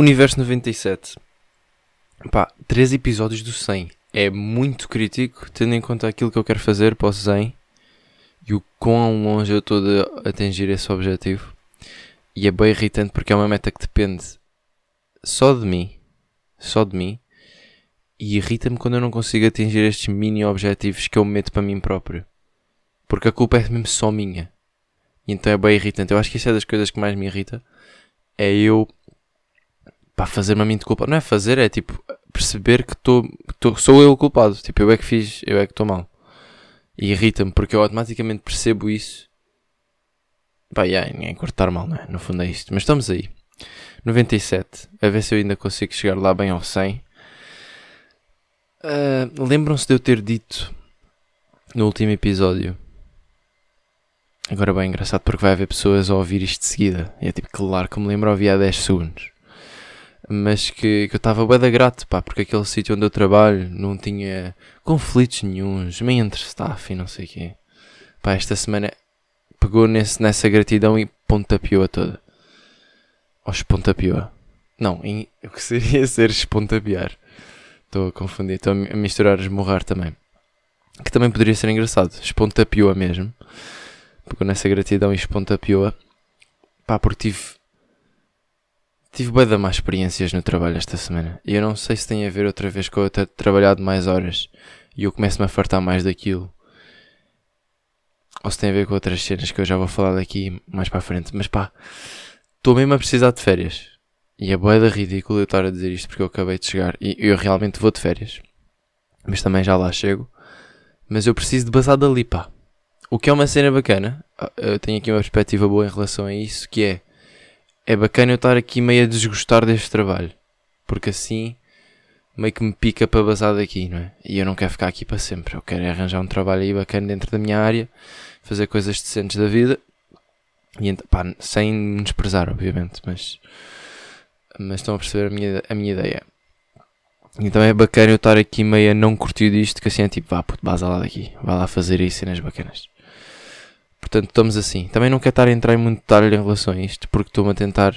Universo 97. Pá, 3 episódios do 100. É muito crítico, tendo em conta aquilo que eu quero fazer para o 100 e o quão longe eu estou de atingir esse objetivo. E é bem irritante porque é uma meta que depende só de mim. Só de mim. E irrita-me quando eu não consigo atingir estes mini objetivos que eu meto para mim próprio. Porque a culpa é mesmo só minha. E então é bem irritante. Eu acho que isso é das coisas que mais me irrita. É eu pá, fazer-me a mim de culpa. Não é fazer, é tipo perceber que tô, sou eu o culpado. Tipo, eu é que fiz, eu é que estou mal. E irrita-me porque eu automaticamente percebo isso. Pá, yeah, nem cortar mal, não é? No fundo é isto. Mas estamos aí. 97. A ver se eu ainda consigo chegar lá bem ao 100. Uh, Lembram-se de eu ter dito no último episódio. Agora bem engraçado porque vai haver pessoas a ouvir isto de seguida. E é tipo, claro que me lembro ouvir há 10 segundos. Mas que, que eu estava bem da grato, pá, porque aquele sítio onde eu trabalho não tinha conflitos nenhums, nem entre staff e não sei o quê. Pá, esta semana pegou nesse, nessa gratidão e pontapeou-a toda. Ou espontapeou-a. Não, em, o que seria ser espontapear. Estou a confundir, estou a misturar esmurrar também. Que também poderia ser engraçado. Espontapeou-a mesmo. Pegou nessa gratidão e espontapeou-a. Pá, porque tive. Tive bem da más experiências no trabalho esta semana. E eu não sei se tem a ver outra vez com eu ter trabalhado mais horas. E eu começo-me a fartar mais daquilo. Ou se tem a ver com outras cenas que eu já vou falar daqui mais para a frente. Mas pá, estou mesmo a precisar de férias. E é boeda ridículo eu estar a dizer isto porque eu acabei de chegar. E eu realmente vou de férias. Mas também já lá chego. Mas eu preciso de basar dali, pá. O que é uma cena bacana. Eu tenho aqui uma perspectiva boa em relação a isso. Que é. É bacana eu estar aqui meio a desgostar deste trabalho. Porque assim. Meio que me pica para basar daqui, não é? E eu não quero ficar aqui para sempre. Eu quero arranjar um trabalho aí bacana dentro da minha área. Fazer coisas decentes da vida. E, pá, sem desprezar, obviamente. Mas mas estão a perceber a minha, a minha ideia. Então é bacana eu estar aqui meio a não curtir disto, que assim é tipo, vá puto, basa lá daqui, vai lá fazer aí cenas bacanas. Portanto, estamos assim. Também não quero estar a entrar em muito detalhe em relação a isto, porque estou-me a tentar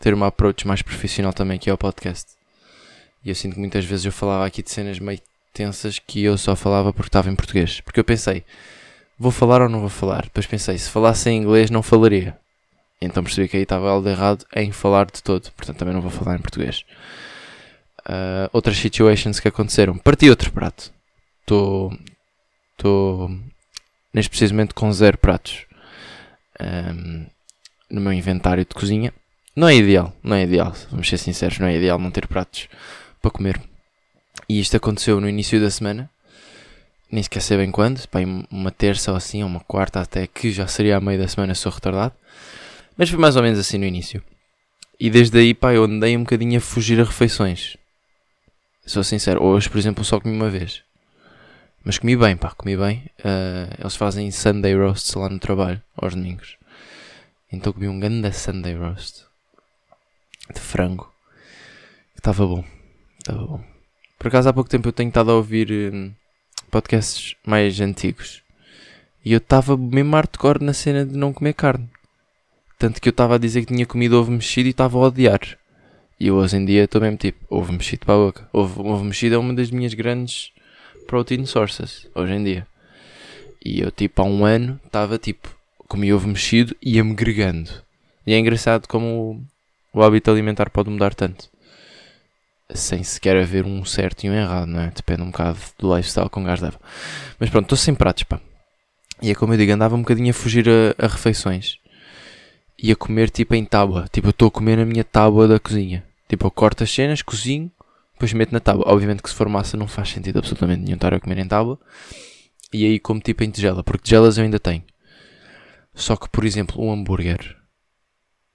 ter uma approach mais profissional também aqui ao podcast. E eu sinto que muitas vezes eu falava aqui de cenas meio tensas que eu só falava porque estava em português. Porque eu pensei, vou falar ou não vou falar? Depois pensei, se falasse em inglês não falaria. Então percebi que aí estava algo errado em falar de todo. Portanto, também não vou falar em português. Uh, outras situations que aconteceram. Parti outro prato. Estou. Estou. Neste preciso momento com zero pratos. Um, no meu inventário de cozinha. Não é ideal. Não é ideal. Vamos ser sinceros. Não é ideal não ter pratos para comer. E isto aconteceu no início da semana. Nem sequer sei bem quando. Pá, uma terça ou assim, ou uma quarta até que já seria a meio da semana sou retardado. Mas foi mais ou menos assim no início. E desde aí, pá, eu andei um bocadinho a fugir a refeições. Sou sincero, hoje, por exemplo, só comi uma vez. Mas comi bem, pá, comi bem. Uh, eles fazem Sunday roasts lá no trabalho, aos domingos. Então comi um grande Sunday roast. De frango. Estava bom. Estava bom. Por acaso, há pouco tempo eu tenho estado a ouvir um, podcasts mais antigos. E eu estava mesmo hardcore na cena de não comer carne. Tanto que eu estava a dizer que tinha comido ovo mexido e estava a odiar. E hoje em dia estou mesmo tipo, ovo mexido para a boca. Ovo, ovo mexido é uma das minhas grandes protein sources, hoje em dia. E eu tipo há um ano estava tipo, comi ovo mexido e ia-me gregando. E é engraçado como o, o hábito alimentar pode mudar tanto. Sem sequer haver um certo e um errado, não é? Depende um bocado do lifestyle com um gajo leva. Mas pronto, estou sem pratos, pá. E é como eu digo, andava um bocadinho a fugir a, a refeições e a comer tipo em tábua. Tipo, eu estou a comer na minha tábua da cozinha. Tipo, eu corto as cenas, cozinho, depois meto na tábua. Obviamente que se for massa não faz sentido absolutamente nenhum estar a comer em tábua. E aí como tipo em tigela, porque tigelas eu ainda tenho. Só que, por exemplo, um hambúrguer.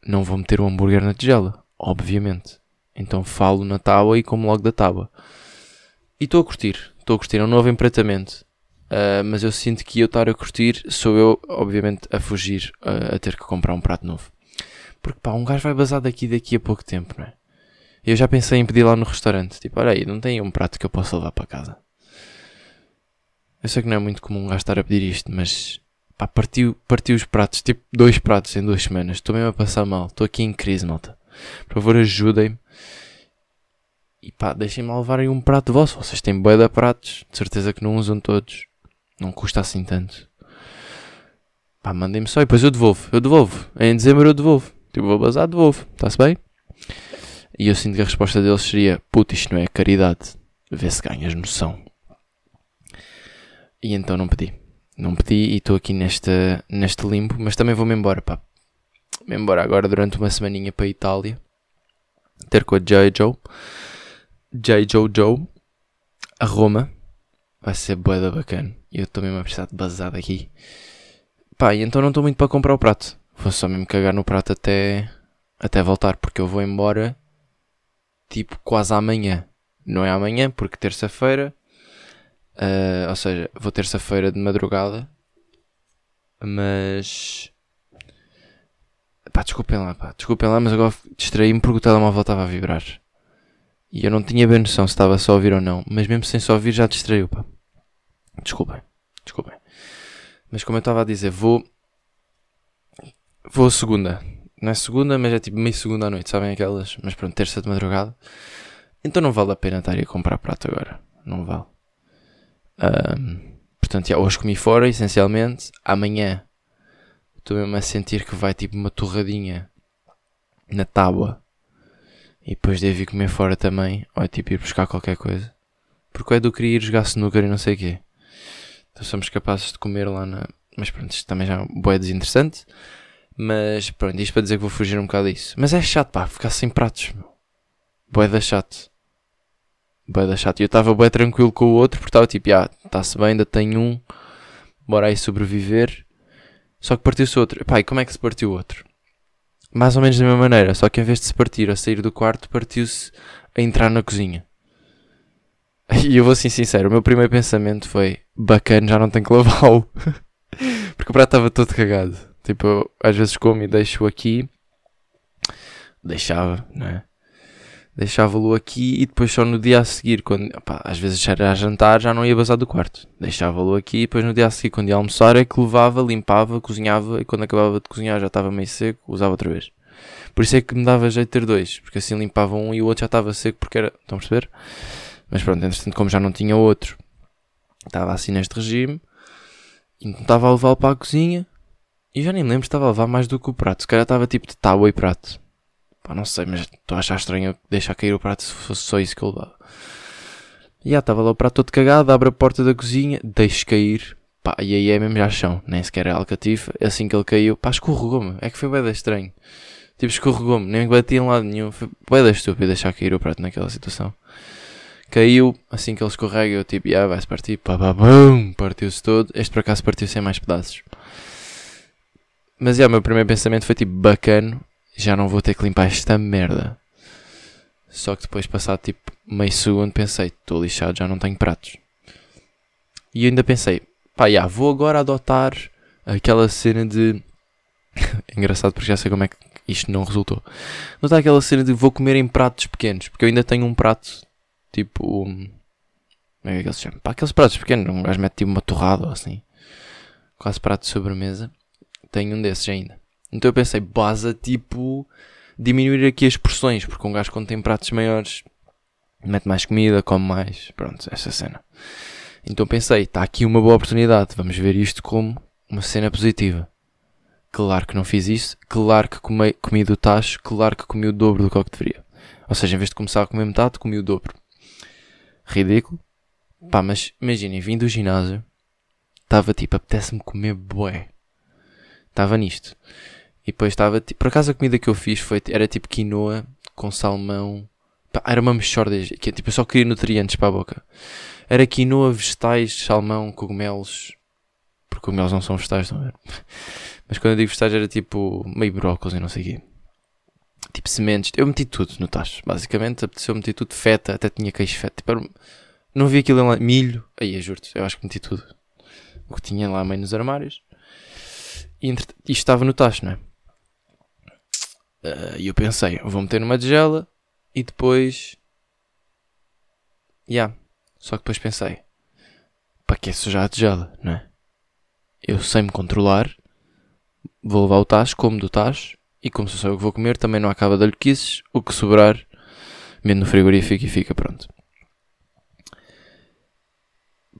Não vou meter um hambúrguer na tigela, obviamente. Então falo na tábua e como logo da tábua. E estou a curtir, estou a curtir. É um novo empratamento. Uh, mas eu sinto que eu estar a curtir sou eu, obviamente, a fugir uh, a ter que comprar um prato novo. Porque pá, um gajo vai basar daqui daqui a pouco tempo, não é? Eu já pensei em pedir lá no restaurante, tipo, olha aí, não tem um prato que eu possa levar para casa. Eu sei que não é muito comum um gajo estar a pedir isto, mas pá, partiu, partiu os pratos, tipo, dois pratos em duas semanas. Estou mesmo a passar mal, estou aqui em crise, malta. Por favor, ajudem-me. E pá, deixem-me levarem um prato vosso. Vocês têm bué de pratos. De certeza que não usam todos. Não custa assim tanto. Pá, mandem-me só e depois eu devolvo. Eu devolvo. Em dezembro eu devolvo. Tipo, vou bazar, devolvo. Está-se bem? E eu sinto que a resposta deles seria: Puta, isto não é caridade. Vê se ganhas noção. E então não pedi. Não pedi e estou aqui neste, neste limbo. Mas também vou-me embora, pá. Me embora agora durante uma semaninha para a Itália. Ter com a J. Joe. J. Joe Joe. A Roma. Vai ser boeda bacana. E eu estou mesmo a precisar de bazar daqui. Pá, e então não estou muito para comprar o prato. Vou só mesmo cagar no prato até, até voltar. Porque eu vou embora tipo quase amanhã. Não é amanhã, porque terça-feira. Uh, ou seja, vou terça-feira de madrugada. Mas. Pá, desculpem lá, pá. Desculpem lá, mas agora distraí-me porque o telemóvel estava a vibrar. E eu não tinha bem noção se estava só a ouvir ou não. Mas mesmo sem só ouvir já distraiu, pá. Desculpem. Desculpem. Mas como eu estava a dizer, vou. Vou segunda. Não é segunda, mas é tipo meio segunda à noite, sabem aquelas? Mas pronto, terça de madrugada. Então não vale a pena estar a comprar prato agora. Não vale. Um, portanto, já, hoje comi fora, essencialmente. Amanhã estou mesmo a sentir que vai tipo uma torradinha na tábua. E depois devo ir comer fora também. Ou é tipo ir buscar qualquer coisa. Porque é do queria ir jogar snooker e não sei o quê. Então somos capazes de comer lá na. Mas pronto, isto também já é um boé desinteressante. Mas pronto, isto para dizer que vou fugir um bocado disso. Mas é chato, pá, ficar sem pratos, meu. Boé da chato. Boé da chato. E eu estava boé tranquilo com o outro porque estava tipo, ah, está-se bem, ainda tenho um. Bora aí sobreviver. Só que partiu-se outro. Pá, e como é que se partiu o outro? Mais ou menos da mesma maneira, só que em vez de se partir a sair do quarto, partiu-se a entrar na cozinha. E eu vou ser sincero, o meu primeiro pensamento foi bacana, já não tenho que lavá-lo. Porque o prato estava todo cagado. Tipo, às vezes como e deixo aqui. Deixava, não é? Deixava-lo aqui e depois só no dia a seguir, quando opá, às vezes era a jantar, já não ia basar do quarto. Deixava-lo aqui e depois no dia a seguir, quando ia almoçar, é que levava, limpava, cozinhava e quando acabava de cozinhar já estava meio seco, usava outra vez. Por isso é que me dava jeito de ter dois, porque assim limpava um e o outro já estava seco porque era. Estão a perceber? Mas pronto, entretanto, como já não tinha outro, estava assim neste regime, e não estava a levá-lo para a cozinha, e já nem lembro se estava a levar mais do que o prato. Se calhar estava tipo de tábua e prato. Pá, não sei, mas estou a achar estranho deixar cair o prato se fosse só isso que eu levava. E já estava lá o prato todo cagado, abre a porta da cozinha, deixo cair. Pá, e aí é mesmo já chão, nem sequer é alcatifa. Assim que ele caiu, pá, escorregou-me. É que foi bem estranho. Tipo, escorregou-me, nem bati em lado nenhum. Foi bem estúpido deixar cair o prato naquela situação. Caiu, assim que ele escorrega, eu tipo, ah, vai-se partir, pá, pá, bum, partiu-se todo. Este por acaso partiu sem mais pedaços. Mas é, o meu primeiro pensamento foi tipo, bacano, já não vou ter que limpar esta merda. Só que depois, passado tipo meio segundo, pensei, estou lixado, já não tenho pratos. E ainda pensei, pá, já, vou agora adotar aquela cena de. Engraçado porque já sei como é que isto não resultou. Adotar aquela cena de vou comer em pratos pequenos, porque eu ainda tenho um prato tipo. Como é que ele se chama? Pá, aqueles pratos pequenos, um gajo mete tipo uma torrada ou assim. Quase prato de sobremesa. Tenho um desses ainda. Então eu pensei, base tipo diminuir aqui as porções, porque um gajo quando tem pratos maiores mete mais comida, come mais. Pronto, essa cena. Então pensei, está aqui uma boa oportunidade, vamos ver isto como uma cena positiva. Claro que não fiz isso, claro que comi, comi do tacho, claro que comi o dobro do que, que deveria. Ou seja, em vez de começar a comer metade, comi o dobro. Ridículo. Pá, mas imaginem, vim do ginásio, estava tipo, apetece-me comer bué estava nisto. E depois estava, por acaso a comida que eu fiz foi, era tipo quinoa com salmão. Era uma mexorda, que tipo, eu só queria nutrientes para a boca. Era quinoa, vegetais, salmão, cogumelos. Porque cogumelos não são vegetais, a ver? Mas quando eu digo vegetais era tipo meio brócolis e não sei o quê. Tipo sementes. Eu meti tudo no tacho. Basicamente apeteceu meter tudo feta, até tinha queijo feta. Tipo. Não vi aquilo lá. Milho. Aí, juro-te, eu acho que meti tudo. O que tinha lá meio nos armários. Isto estava no tacho, não é? Ah, e eu pensei, vou meter numa tigela e depois. Ya. Yeah. Só que depois pensei, para que sujar a tigela, não é? Eu sei me controlar, vou levar o tacho, como do tacho E como só eu que vou comer, também não acaba de alhoquices. O que sobrar, meto no frigorífico e fica pronto.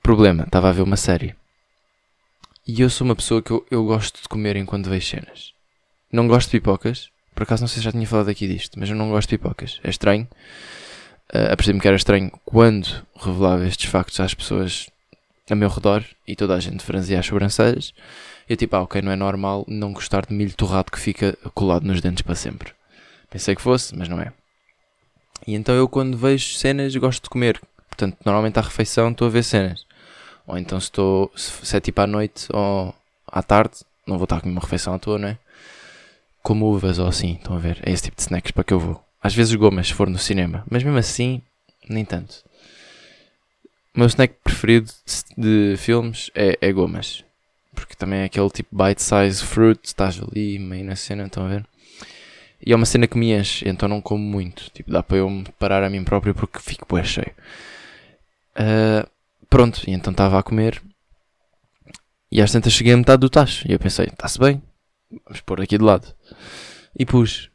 Problema, estava a ver uma série. E eu sou uma pessoa que eu, eu gosto de comer enquanto vejo cenas. Não gosto de pipocas. Por acaso não sei se já tinha falado aqui disto, mas eu não gosto de pipocas. É estranho. Uh, Apercebi-me que era estranho quando revelava estes factos às pessoas a meu redor e toda a gente franzia as sobrancelhas. Eu tipo, ah, ok, não é normal não gostar de milho torrado que fica colado nos dentes para sempre. Pensei que fosse, mas não é. E então eu quando vejo cenas gosto de comer. Portanto, normalmente à refeição estou a ver cenas. Ou então se estou, se é tipo à noite ou à tarde, não vou estar a comer uma refeição à toa, não é? Como uvas ou assim, estão a ver? É esse tipo de snacks para que eu vou. Às vezes gomas, se for no cinema. Mas mesmo assim, nem tanto. O meu snack preferido de filmes é, é gomas. Porque também é aquele tipo bite-size fruit, estás ali meio na cena, estão a ver? E é uma cena que me enche, então não como muito. Tipo, dá para eu me parar a mim próprio porque fico bué cheio. Uh, pronto, e então estava a comer. E às tantas cheguei a metade do tacho. E eu pensei, está-se bem, vamos pôr aqui de lado. E pus.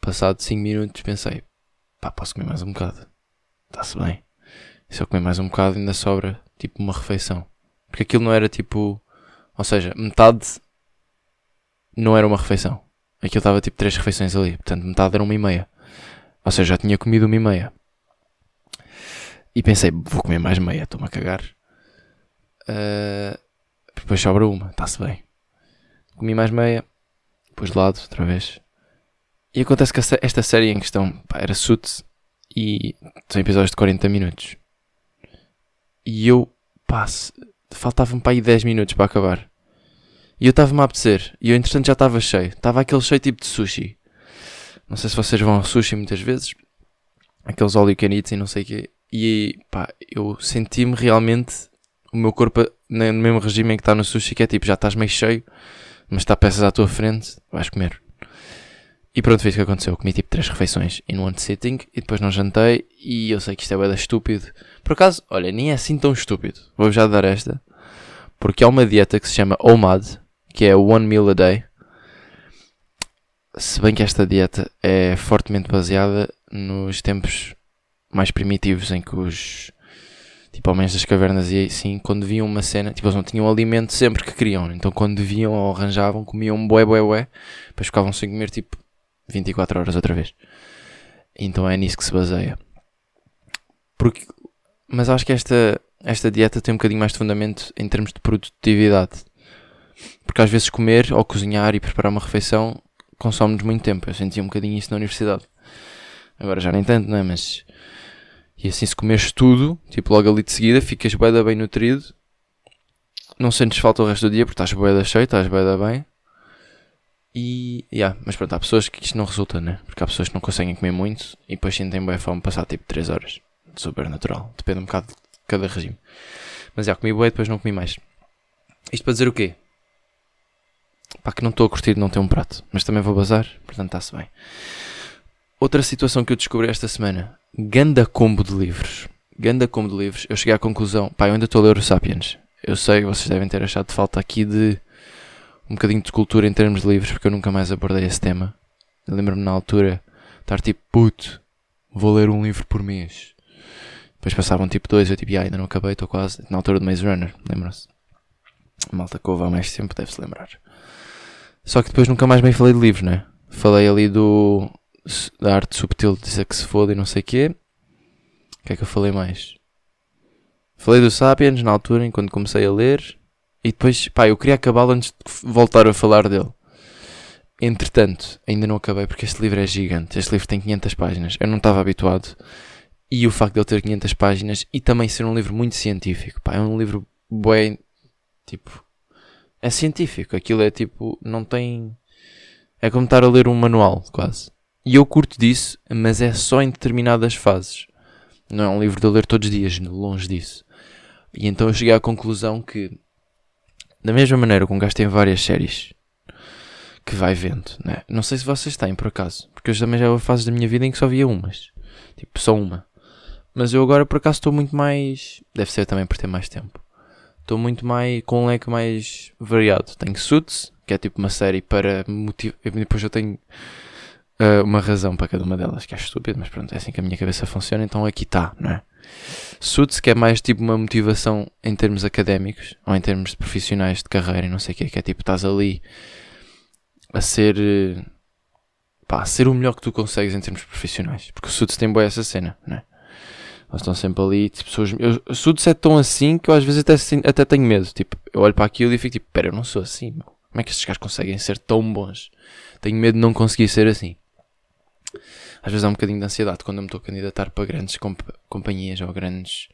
Passado 5 minutos pensei, pá, posso comer mais um bocado. Está-se bem. Se eu comer mais um bocado ainda sobra, tipo, uma refeição. Porque aquilo não era tipo... Ou seja, metade não era uma refeição. Aquilo estava tipo três refeições ali. Portanto, metade era uma e meia. Ou seja, já tinha comido uma e meia. E pensei, vou comer mais meia, estou-me a cagar. Uh, depois sobra uma, está-se bem. Comi mais meia, depois de lado, outra vez. E acontece que esta série em questão pá, era Suits e são episódios de 40 minutos. E eu, pá, faltavam para aí 10 minutos para acabar. E eu estava-me a apetecer. E eu, entretanto, já estava cheio. Estava aquele cheio tipo de sushi. Não sei se vocês vão ao sushi muitas vezes. Aqueles all you can eat e não sei o quê. E pá, eu senti-me realmente o meu corpo no mesmo regime em que está no sushi, que é tipo, já estás meio cheio, mas está peças à tua frente, vais comer. E pronto, foi isso que aconteceu. Eu comi tipo três refeições in one sitting e depois não jantei. E eu sei que isto é bem estúpido. Por acaso, olha, nem é assim tão estúpido. Vou já dar esta. Porque há uma dieta que se chama OMAD, que é One Meal a Day. Se bem que esta dieta é fortemente baseada nos tempos mais primitivos em que os tipo homens das cavernas e assim, quando viam uma cena, tipo, eles não tinham alimento sempre que queriam, então quando viam ou arranjavam, comiam bué, bué, bué, depois ficavam sem comer tipo 24 horas outra vez. Então é nisso que se baseia. Porque, mas acho que esta, esta dieta tem um bocadinho mais de fundamento em termos de produtividade. Porque às vezes comer ou cozinhar e preparar uma refeição consome-nos muito tempo. Eu sentia um bocadinho isso na universidade. Agora já nem tanto, não é? Mas. E assim, se comeres tudo, tipo logo ali de seguida, ficas bem, bem nutrido. Não sentes falta o resto do dia porque estás bem cheio, estás bem, bem. E, yeah, mas pronto, há pessoas que isto não resulta, né? Porque há pessoas que não conseguem comer muito e depois sentem bem fome passar tipo 3 horas. Super natural. Depende um bocado de cada regime. Mas já, yeah, comi bem depois não comi mais. Isto para dizer o quê? Pá, que não estou a curtir de não ter um prato. Mas também vou bazar, portanto está-se bem. Outra situação que eu descobri esta semana. Ganda combo de livros. Ganda combo de livros. Eu cheguei à conclusão. Pá, eu ainda estou a ler o Sapiens. Eu sei, vocês devem ter achado falta aqui de um bocadinho de cultura em termos de livros, porque eu nunca mais abordei esse tema. Lembro-me na altura estar tipo, puto, vou ler um livro por mês. Depois passavam tipo dois, eu tipo, ah, ainda não acabei, estou quase. Na altura do Maze Runner, lembram-se? Malta que há mais tempo deve-se lembrar. Só que depois nunca mais bem falei de livros, né? Falei ali do. Da arte subtil de dizer que se foda e não sei o quê. O que é que eu falei mais? Falei do Sapiens na altura, enquanto comecei a ler. E depois, pá, eu queria acabá-lo antes de voltar a falar dele. Entretanto, ainda não acabei porque este livro é gigante. Este livro tem 500 páginas. Eu não estava habituado. E o facto de ele ter 500 páginas e também ser um livro muito científico. Pá, é um livro bem. Tipo. É científico. Aquilo é tipo. Não tem. É como estar a ler um manual, quase. E eu curto disso, mas é só em determinadas fases. Não é um livro de ler todos os dias, longe disso. E então eu cheguei à conclusão que da mesma maneira que um gajo tem várias séries que vai vendo, né? Não sei se vocês têm, por acaso. Porque eu também já houve fases da minha vida em que só via umas. Tipo, só uma. Mas eu agora, por acaso, estou muito mais... Deve ser também por ter mais tempo. Estou muito mais... Com um leque mais variado. Tenho Suits, que é tipo uma série para. Depois eu tenho uh, uma razão para cada uma delas, que é estúpido, mas pronto, é assim que a minha cabeça funciona, então aqui está, não é? Suits, que é mais tipo uma motivação em termos académicos ou em termos de profissionais de carreira e não sei o que, que é tipo, estás ali a ser. Pá, a ser o melhor que tu consegues em termos profissionais. Porque o Suits tem boa essa cena, não é? Eles estão sempre ali, tipo, pessoas. Eu, Suits é tão assim que eu às vezes até, até tenho medo. Tipo, eu olho para aquilo e fico tipo, pera, eu não sou assim, meu. Como é que estes gajos conseguem ser tão bons? Tenho medo de não conseguir ser assim às vezes há um bocadinho de ansiedade quando eu me estou a candidatar para grandes comp companhias ou grandes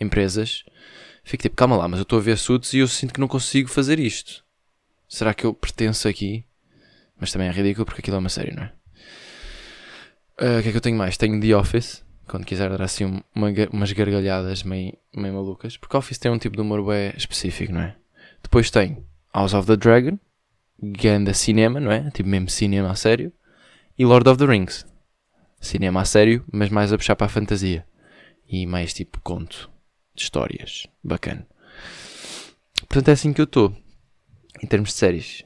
empresas. Fico tipo, calma lá, mas eu estou a ver suits e eu sinto que não consigo fazer isto. Será que eu pertenço aqui? Mas também é ridículo porque aquilo é uma série, não é? Ah, o uh, que é que eu tenho mais? Tenho The Office, quando quiser dar assim uma, umas gargalhadas meio, meio malucas. Porque Office tem um tipo de humor bem específico, não é? Depois tem House of the Dragon, ganda cinema, não é? Tipo mesmo cinema a sério. E Lord of the Rings, cinema a sério, mas mais a puxar para a fantasia. E mais tipo conto de histórias. Bacana. Portanto, é assim que eu estou. Em termos de séries.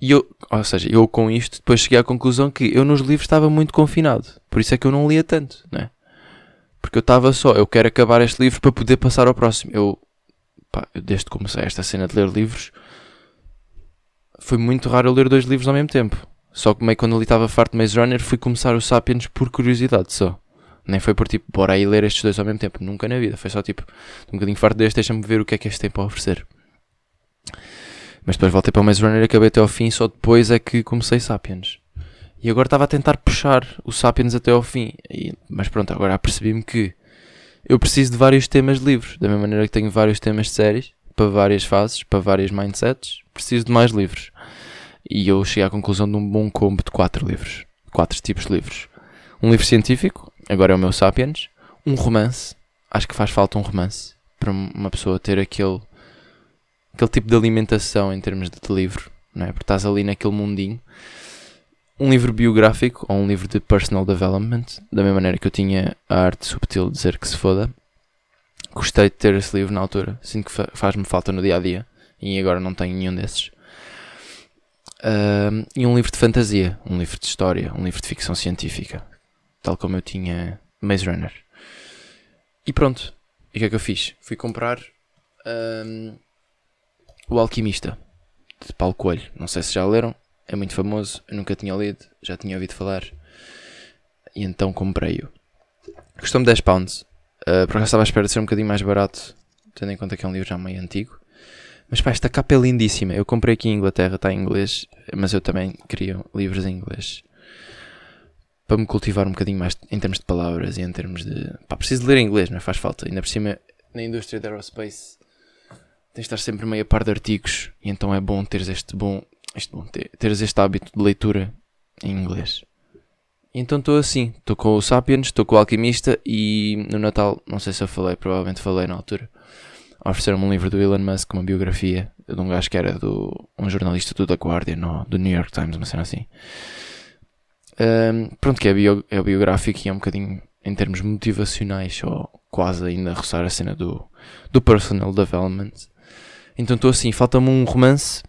E eu, ou seja, eu com isto depois cheguei à conclusão que eu nos livros estava muito confinado. Por isso é que eu não lia tanto, né? Porque eu estava só, eu quero acabar este livro para poder passar ao próximo. Eu, pá, desde que comecei esta cena de ler livros, foi muito raro eu ler dois livros ao mesmo tempo. Só que meio quando ali estava farto de Maze Runner, fui começar o Sapiens por curiosidade só. Nem foi por tipo, bora aí ler estes dois ao mesmo tempo. Nunca na vida. Foi só tipo, um bocadinho farto deste, deixa-me ver o que é que este tem para oferecer. Mas depois voltei para o Maze Runner acabei até ao fim, só depois é que comecei Sapiens. E agora estava a tentar puxar o Sapiens até ao fim. E, mas pronto, agora apercebi-me que eu preciso de vários temas de livros. Da mesma maneira que tenho vários temas de séries, para várias fases, para vários mindsets, preciso de mais livros. E eu cheguei à conclusão de um bom combo de quatro livros. Quatro tipos de livros. Um livro científico, agora é o meu Sapiens. Um romance, acho que faz falta um romance para uma pessoa ter aquele, aquele tipo de alimentação em termos de livro, não é? Porque estás ali naquele mundinho. Um livro biográfico ou um livro de personal development, da mesma maneira que eu tinha a arte subtil de dizer que se foda. Gostei de ter esse livro na altura, sinto que faz-me falta no dia a dia e agora não tenho nenhum desses. Uh, e um livro de fantasia, um livro de história, um livro de ficção científica, tal como eu tinha Maze Runner. E pronto, e o que é que eu fiz? Fui comprar um, O Alquimista, de Paulo Coelho. Não sei se já leram, é muito famoso, eu nunca tinha lido, já tinha ouvido falar, e então comprei-o. Custou-me 10 pounds, uh, por acaso estava à espera de ser um bocadinho mais barato, tendo em conta que é um livro já meio antigo. Mas pá, esta capa é lindíssima. Eu comprei aqui em Inglaterra, está em inglês, mas eu também queria livros em inglês. Para me cultivar um bocadinho mais em termos de palavras e em termos de. Pá, preciso ler em inglês, não faz falta. Ainda por cima, na indústria da aerospace, tens de estar sempre meio a par de artigos e então é bom teres este bom. Este bom ter, teres este hábito de leitura em inglês. Então estou assim, estou com o Sapiens, estou com o Alquimista e no Natal, não sei se eu falei, provavelmente falei na altura ofereceram-me um livro do Elon Musk, uma biografia de um gajo que era do, um jornalista do The Guardian ou do New York Times, uma cena assim. Um, pronto, que é, bio, é biográfico e é um bocadinho em termos motivacionais, ou quase ainda a roçar a cena do, do personal development. Então estou assim, falta-me um romance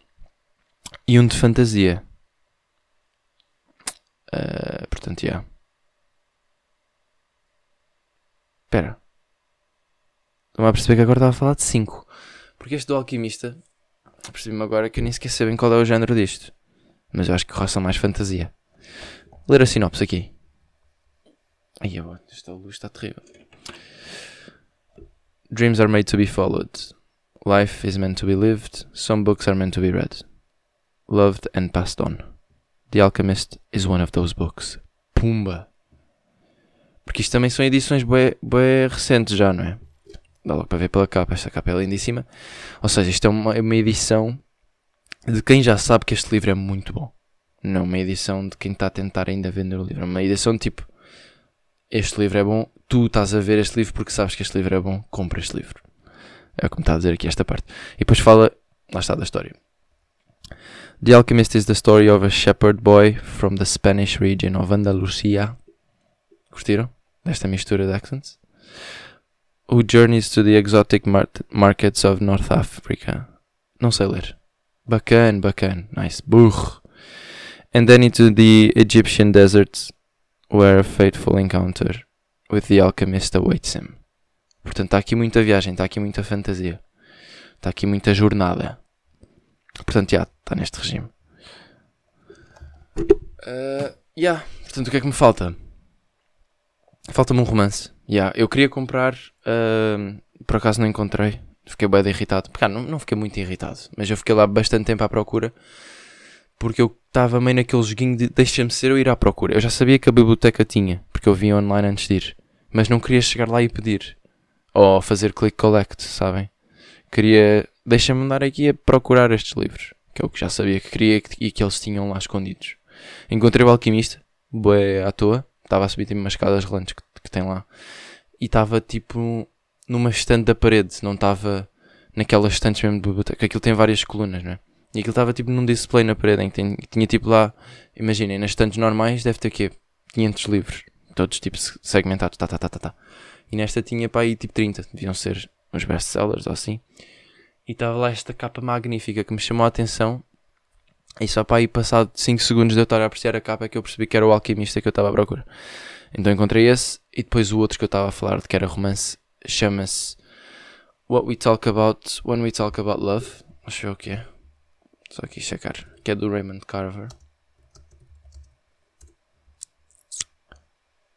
e um de fantasia. Uh, portanto, já. Yeah. Espera. Estão a perceber que agora estava a falar de 5. Porque este do Alquimista, percebi-me agora que eu nem sequer bem qual é o género disto. Mas eu acho que roça mais fantasia. Ler a sinopse aqui. Ai, agora, esta luz está terrível. Dreams are made to be followed. Life is meant to be lived. Some books are meant to be read. Loved and passed on. The Alchemist is one of those books. Pumba! Porque isto também são edições bem recentes já, não é? Dá logo para ver pela capa, esta capa é lindíssima. Ou seja, isto é uma, uma edição de quem já sabe que este livro é muito bom. Não uma edição de quem está a tentar ainda vender o livro. É uma edição de tipo: Este livro é bom, tu estás a ver este livro porque sabes que este livro é bom, compra este livro. É como está a dizer aqui esta parte. E depois fala, lá está da história. The Alchemist is the story of a shepherd boy from the Spanish region of Andalusia. Curtiram? Desta mistura de accents? Who journeys to the exotic mar markets of North Africa. Não sei ler. Bacana, bacana. Nice. Burro. And then into the Egyptian deserts, where a fateful encounter with the alchemist awaits him. Portanto, está aqui muita viagem, está aqui muita fantasia. Está aqui muita jornada. Portanto, já, está neste regime. Uh, yeah. Portanto, o que é que me falta? Falta-me um romance. Yeah. Eu queria comprar, uh, por acaso não encontrei. Fiquei bem irritado. Porque, ah, não, não fiquei muito irritado, mas eu fiquei lá bastante tempo à procura. Porque eu estava meio naquele joguinho de deixa-me ser eu ir à procura. Eu já sabia que a biblioteca tinha, porque eu vi online antes de ir. Mas não queria chegar lá e pedir. Ou fazer click collect, sabem? Queria. Deixa-me andar aqui a procurar estes livros. Que é o que já sabia que queria e que eles tinham lá escondidos. Encontrei o alquimista, boé à toa. Estava a subir tipo umas escadas rolantes que, que tem lá. E estava tipo numa estante da parede, não estava naquelas estantes mesmo de biblioteca. Aquilo tem várias colunas, não é? E aquilo estava tipo num display na parede em que tinha, tinha tipo lá, imaginem, nas estantes normais deve ter quê? 500 livros, todos tipo segmentados, tá, tá, tá, tá, tá. E nesta tinha para aí tipo 30, deviam ser uns best-sellers ou assim. E estava lá esta capa magnífica que me chamou a atenção e só para aí, passado 5 segundos de eu estar a apreciar a capa, é que eu percebi que era o alquimista que eu estava à procura. Então encontrei esse e depois o outro que eu estava a falar de que era romance chama-se What We Talk About When We Talk About Love. Acho eu que é. Só aqui checar. Que é do Raymond Carver.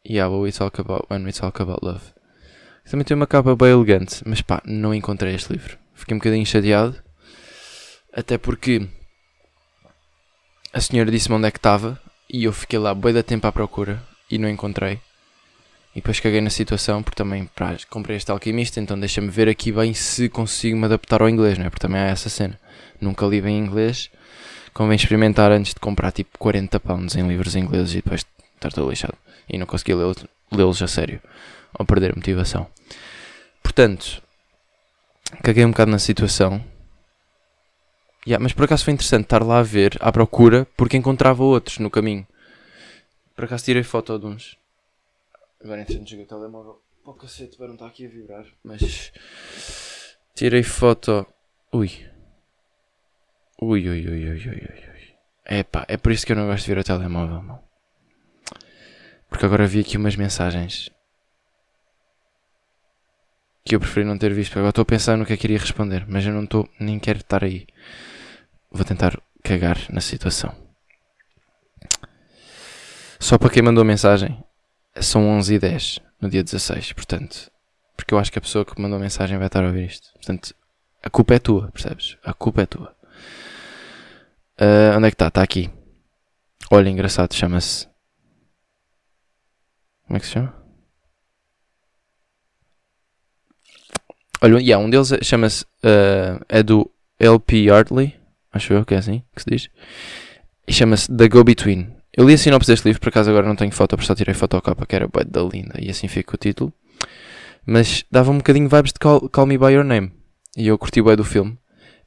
Yeah, What We Talk About When We Talk About Love. Também tem uma capa bem elegante, mas pá, não encontrei este livro. Fiquei um bocadinho chateado. Até porque a senhora disse-me onde é que estava e eu fiquei lá boi da tempo à procura e não encontrei. E depois caguei na situação porque também pá, comprei este alquimista, então deixa-me ver aqui bem se consigo me adaptar ao inglês, não é? Porque também há essa cena. Nunca li bem inglês, convém experimentar antes de comprar tipo 40 pounds em livros ingleses e depois estar todo lixado. E não consegui lê-los a sério, ou perder a motivação. Portanto, caguei um bocado na situação Yeah, mas por acaso foi interessante estar lá a ver, à procura, porque encontrava outros no caminho. Por acaso tirei foto de uns. Agora entretanto joguei o telemóvel. Pô, cacete, não estar aqui a vibrar. Mas. Tirei foto. Ui. Ui, ui, ui, ui, ui, ui. É pá, é por isso que eu não gosto de ver o telemóvel, não. Porque agora vi aqui umas mensagens. Que eu preferi não ter visto. Agora estou a pensar no que é que iria responder. Mas eu não estou. Nem quero estar aí vou tentar cagar na situação. Só para quem mandou mensagem, são 11 e 10 no dia 16, portanto, porque eu acho que a pessoa que mandou mensagem vai estar a ouvir isto. Portanto, a culpa é tua, percebes? A culpa é tua. Uh, onde é que está? Está aqui. Olha, engraçado, chama-se. Como é que se chama? Olha, yeah, um deles chama-se. Uh, é do LP Yardley acho eu que é assim que se diz, e chama-se The Go-Between. Eu li a sinopse deste livro, por acaso agora não tenho foto, por só tirei foto capa, que era bué da linda, e assim fica o título. Mas dava um bocadinho vibes de Call, Call Me By Your Name. E eu curti bué do filme.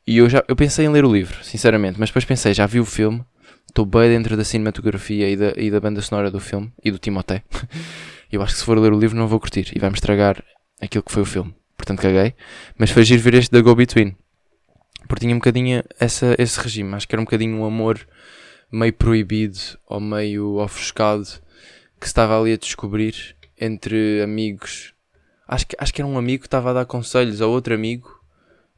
E eu já eu pensei em ler o livro, sinceramente, mas depois pensei, já vi o filme, estou bem dentro da cinematografia e da, e da banda sonora do filme, e do Timothée. eu acho que se for ler o livro não vou curtir, e vai-me estragar aquilo que foi o filme. Portanto caguei. Mas foi giro ver este da Go-Between porque tinha um bocadinho essa, esse regime. Acho que era um bocadinho um amor meio proibido ou meio ofuscado que estava ali a descobrir entre amigos. Acho que, acho que era um amigo que estava a dar conselhos a outro amigo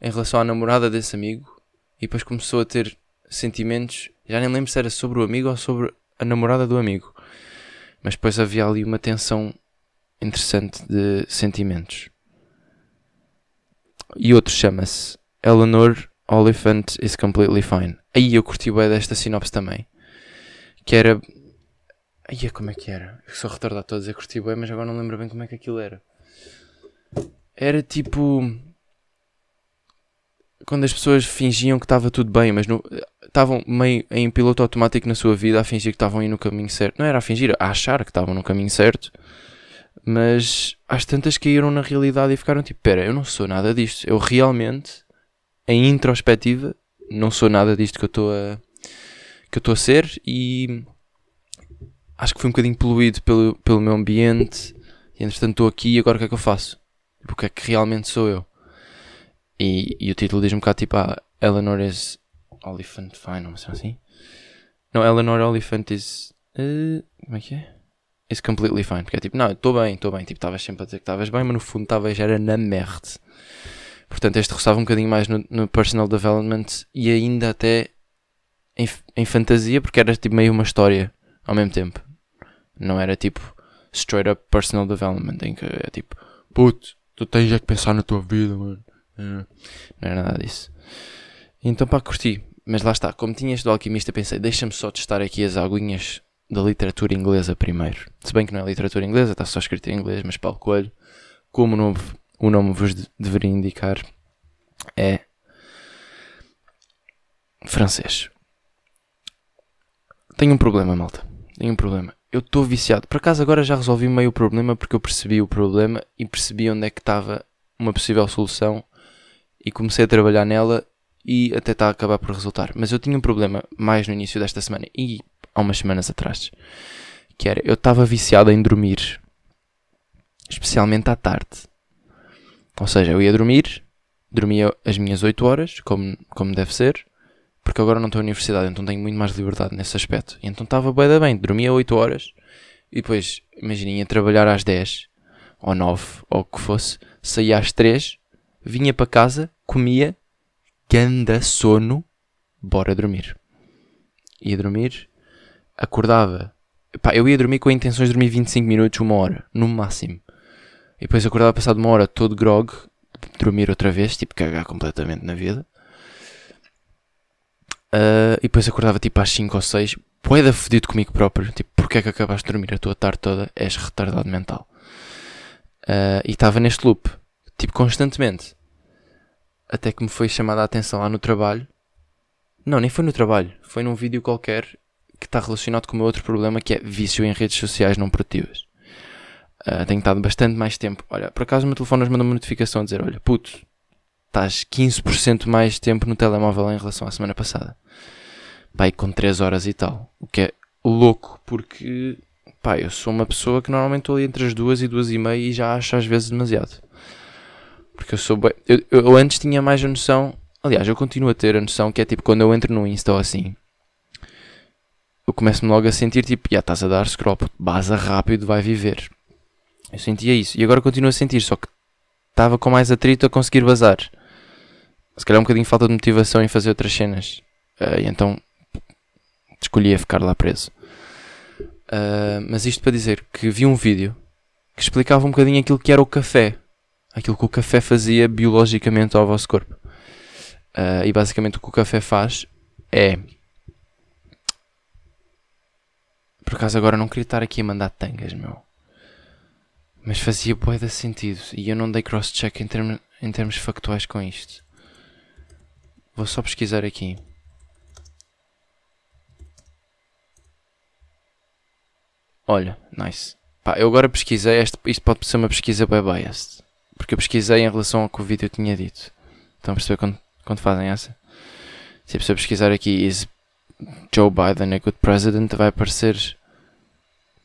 em relação à namorada desse amigo e depois começou a ter sentimentos. Já nem lembro se era sobre o amigo ou sobre a namorada do amigo. Mas depois havia ali uma tensão interessante de sentimentos. E outro chama-se Eleanor Oliphant is completely fine. Aí eu curti bem desta sinopse também. Que era. Aí como é que era? Eu sou retardado a dizer curti bem, mas agora não lembro bem como é que aquilo era. Era tipo. Quando as pessoas fingiam que estava tudo bem, mas no, estavam meio em piloto automático na sua vida a fingir que estavam aí no caminho certo. Não era a fingir, a achar que estavam no caminho certo. Mas às tantas caíram na realidade e ficaram tipo: Pera, eu não sou nada disto. Eu realmente em introspectiva, não sou nada disto que eu estou a que eu estou a ser e acho que fui um bocadinho poluído pelo, pelo meu ambiente e entretanto estou aqui e agora o que é que eu faço? Tipo, o que é que realmente sou eu? E, e o título diz um bocado tipo, ah, Eleanor is Oliphant Fine, não sei assim. Não, Eleanor Oliphant is. Uh, como é que é? Is completely fine. Porque é tipo, não, estou bem, estou bem. Tipo, estavas sempre a dizer que estavas bem, mas no fundo estavas era na merda. Portanto, este roçava um bocadinho mais no, no personal development e ainda até em, em, fantasia, porque era tipo meio uma história ao mesmo tempo. Não era tipo straight up personal development, em que é tipo, puto, tu tens é que pensar na tua vida, mano. É. Não era nada disso. Então, pá, curti. Mas lá está, como tinha do alquimista, pensei, deixa-me só testar aqui as aguinhas da literatura inglesa primeiro. Se bem que não é literatura inglesa, está só escrito em inglês, mas Paulo Coelho, como o nome, o nome vos de, deveria indicar, é francês. Tenho um problema, malta. Tenho um problema. Eu estou viciado. Por acaso agora já resolvi meio o problema porque eu percebi o problema e percebi onde é que estava uma possível solução e comecei a trabalhar nela e até está a acabar por resultar. Mas eu tinha um problema mais no início desta semana e há umas semanas atrás, que era eu estava viciado em dormir, especialmente à tarde. Ou seja, eu ia dormir, dormia as minhas 8 horas, como, como deve ser, porque agora não estou na universidade, então tenho muito mais liberdade nesse aspecto. E então estava bem, bem, dormia 8 horas e depois, imaginem, ia trabalhar às 10 ou 9 ou o que fosse, saía às 3, vinha para casa, comia, ganda sono, bora dormir. Ia dormir, acordava. Eu ia dormir com a intenção de dormir 25 minutos, uma hora, no máximo. E depois acordava passado uma hora todo grog, dormir outra vez, tipo cagar completamente na vida. Uh, e depois acordava tipo às 5 ou 6, poeda fodido comigo próprio, tipo, porque é que acabaste de dormir a tua tarde toda? És retardado mental. Uh, e estava neste loop, tipo, constantemente. Até que me foi chamada a atenção lá no trabalho. Não, nem foi no trabalho, foi num vídeo qualquer que está relacionado com o meu outro problema que é vício em redes sociais não produtivas. Uh, tenho estado bastante mais tempo. Olha, por acaso o meu telefone nos manda uma notificação a dizer: Olha, puto, estás 15% mais tempo no telemóvel em relação à semana passada. Pai, com 3 horas e tal. O que é louco, porque pá, eu sou uma pessoa que normalmente estou ali entre as 2 e 2 e meia e já acho às vezes demasiado. Porque eu sou bem. Eu, eu, antes tinha mais a noção. Aliás, eu continuo a ter a noção que é tipo quando eu entro no Insta ou assim. Eu começo-me logo a sentir tipo, já estás a dar scroll, baza rápido, vai viver. Eu sentia isso. E agora continuo a sentir, só que estava com mais atrito a conseguir vazar. Se calhar um bocadinho falta de motivação em fazer outras cenas. Uh, e então escolhi ficar lá preso. Uh, mas isto para dizer que vi um vídeo que explicava um bocadinho aquilo que era o café aquilo que o café fazia biologicamente ao vosso corpo. Uh, e basicamente o que o café faz é. Por acaso agora não queria estar aqui a mandar tangas, meu. Mas fazia de sentido. E eu não dei cross-check em, term em termos factuais com isto. Vou só pesquisar aqui. Olha, nice. Pá, eu agora pesquisei. Este, isto pode ser uma pesquisa bem biased. Porque eu pesquisei em relação ao que o vídeo tinha dito. Estão a perceber quando, quando fazem essa? Se a pessoa pesquisar aqui is Joe Biden a good president, vai aparecer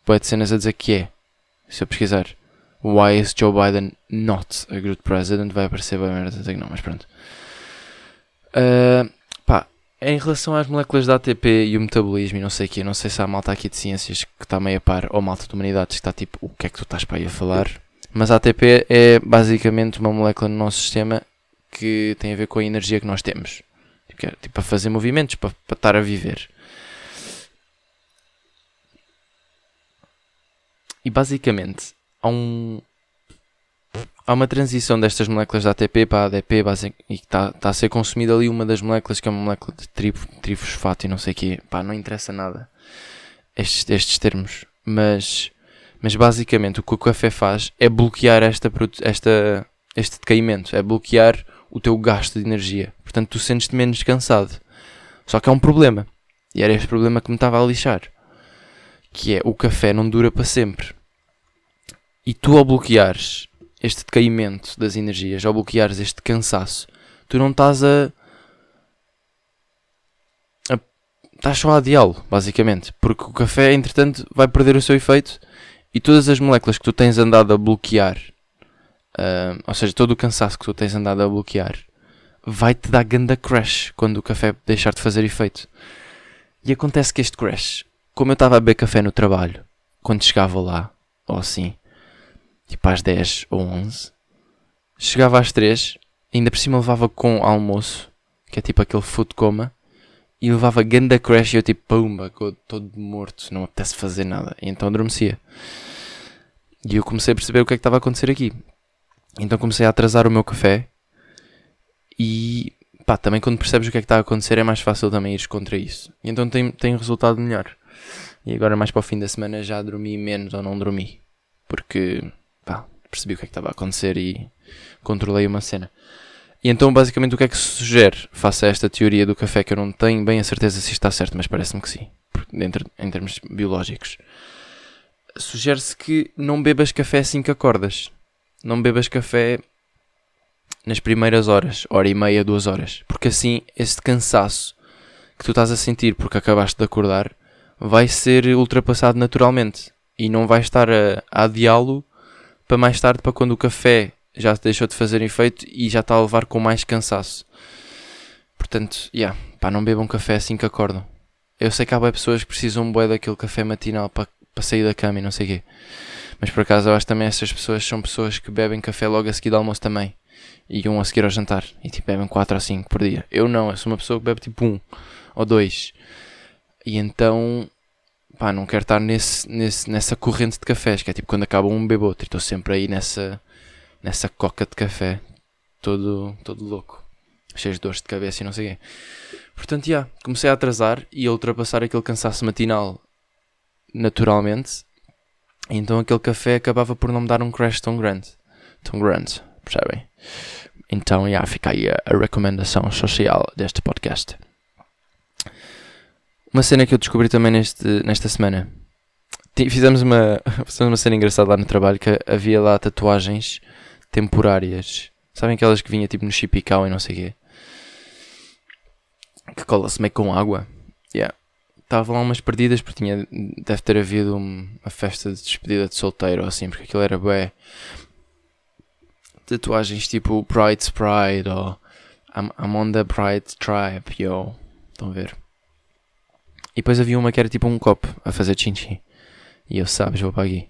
pode cenas a dizer que é. Se eu pesquisar why is Joe Biden not a good president, vai aparecer bem merda a dizer que não, mas pronto. Uh, pá, em relação às moléculas da ATP e o metabolismo e não sei o que, não sei se há malta aqui de ciências que está meio a par ou malta de humanidades que está tipo, o que é que tu estás para aí a falar? Mas a ATP é basicamente uma molécula no nosso sistema que tem a ver com a energia que nós temos. Tipo, é, tipo para fazer movimentos, para, para estar a viver. E basicamente há um. Há uma transição destas moléculas da ATP para a ADP e está, está a ser consumida ali uma das moléculas que é uma molécula de tri, trifosfato e não sei o quê. Pá, não interessa nada estes, estes termos. Mas mas basicamente o que o café faz é bloquear esta, esta, este decaimento, é bloquear o teu gasto de energia. Portanto, tu sentes-te menos cansado. Só que há um problema. E era este problema que me estava a lixar. Que é o café não dura para sempre. E tu ao bloqueares este decaimento das energias, ao bloqueares este cansaço, tu não estás a. estás só a adiá-lo, basicamente. Porque o café, entretanto, vai perder o seu efeito e todas as moléculas que tu tens andado a bloquear, uh, ou seja, todo o cansaço que tu tens andado a bloquear vai-te dar ganda crash quando o café deixar de fazer efeito. E acontece que este crash, como eu estava a beber café no trabalho, quando chegava lá, ou assim, tipo às 10 ou 11, chegava às 3, ainda por cima levava com almoço, que é tipo aquele food coma, e levava ganda crash e eu tipo, pumba, todo morto, não apetece fazer nada. E então adormecia. E eu comecei a perceber o que é que estava a acontecer aqui. Então comecei a atrasar o meu café e pá, também quando percebes o que é que está a acontecer é mais fácil também ires contra isso. E então tem, tem resultado melhor. E agora mais para o fim da semana já dormi menos ou não dormi. Porque percebi o que é que estava a acontecer e controlei uma cena. E então basicamente o que é que se sugere face a esta teoria do café que eu não tenho bem a certeza se está certo, mas parece-me que sim, dentro, em termos biológicos. Sugere-se que não bebas café assim que acordas. Não bebas café nas primeiras horas, hora e meia, duas horas. Porque assim, este cansaço que tu estás a sentir porque acabaste de acordar vai ser ultrapassado naturalmente e não vais estar a, a adiá-lo para mais tarde, para quando o café já deixou de fazer efeito e já está a levar com mais cansaço. Portanto, yeah, pá, não bebam café assim que acordam. Eu sei que há pessoas que precisam bué daquele café matinal para, para sair da cama e não sei o quê. Mas por acaso eu acho também essas pessoas são pessoas que bebem café logo a seguir do almoço também e um a seguir ao jantar. E tipo, bebem 4 ou 5 por dia. Eu não, eu sou uma pessoa que bebe tipo 1 um, ou 2. E então, pá, não quero estar nesse, nesse, nessa corrente de cafés, que é tipo quando acaba um bebo outro. Estou sempre aí nessa, nessa coca de café, todo, todo louco, cheio de dores de cabeça e não sei o quê. Portanto, já, yeah, comecei a atrasar e a ultrapassar aquele cansaço matinal naturalmente. Então aquele café acabava por não me dar um crash tão grande. Tão grande, percebem? Então, já, fica aí a, a recomendação social deste podcast. Uma cena que eu descobri também neste, nesta semana. Fizemos uma, fizemos uma cena engraçada lá no trabalho que havia lá tatuagens temporárias. Sabem aquelas que vinha tipo no chipicau e não sei o quê? Que cola-se meio com água. Yeah. Estavam lá umas perdidas porque tinha, deve ter havido uma festa de despedida de solteiro ou assim, porque aquilo era bué tatuagens tipo Bride's Pride ou I'm, I'm on the Bride Tribe, yo. Estão a ver? E depois havia uma que era tipo um copo a fazer chin-chin. E eu, sabes, vou para aqui.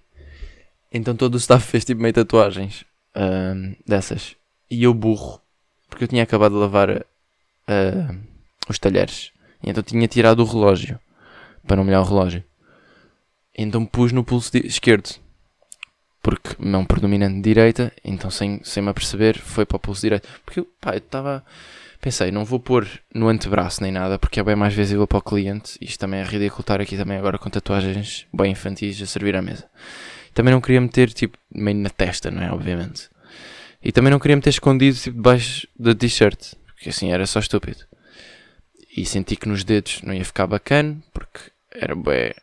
Então todo o staff fez tipo meio tatuagens uh, dessas. E eu burro, porque eu tinha acabado de lavar uh, os talheres. E então tinha tirado o relógio para não molhar o relógio. Então pus no pulso esquerdo porque mão predominante direita, então sem, sem me aperceber foi para o pulso direito. Porque pá, eu estava. Pensei, não vou pôr no antebraço nem nada, porque é bem mais visível para o cliente. Isto também é ridículo aqui também agora com tatuagens bem infantis a servir à mesa. Também não queria meter tipo meio na testa, não é? Obviamente. E também não queria meter escondido tipo, debaixo da t-shirt, porque assim era só estúpido. E senti que nos dedos não ia ficar bacana, porque era bem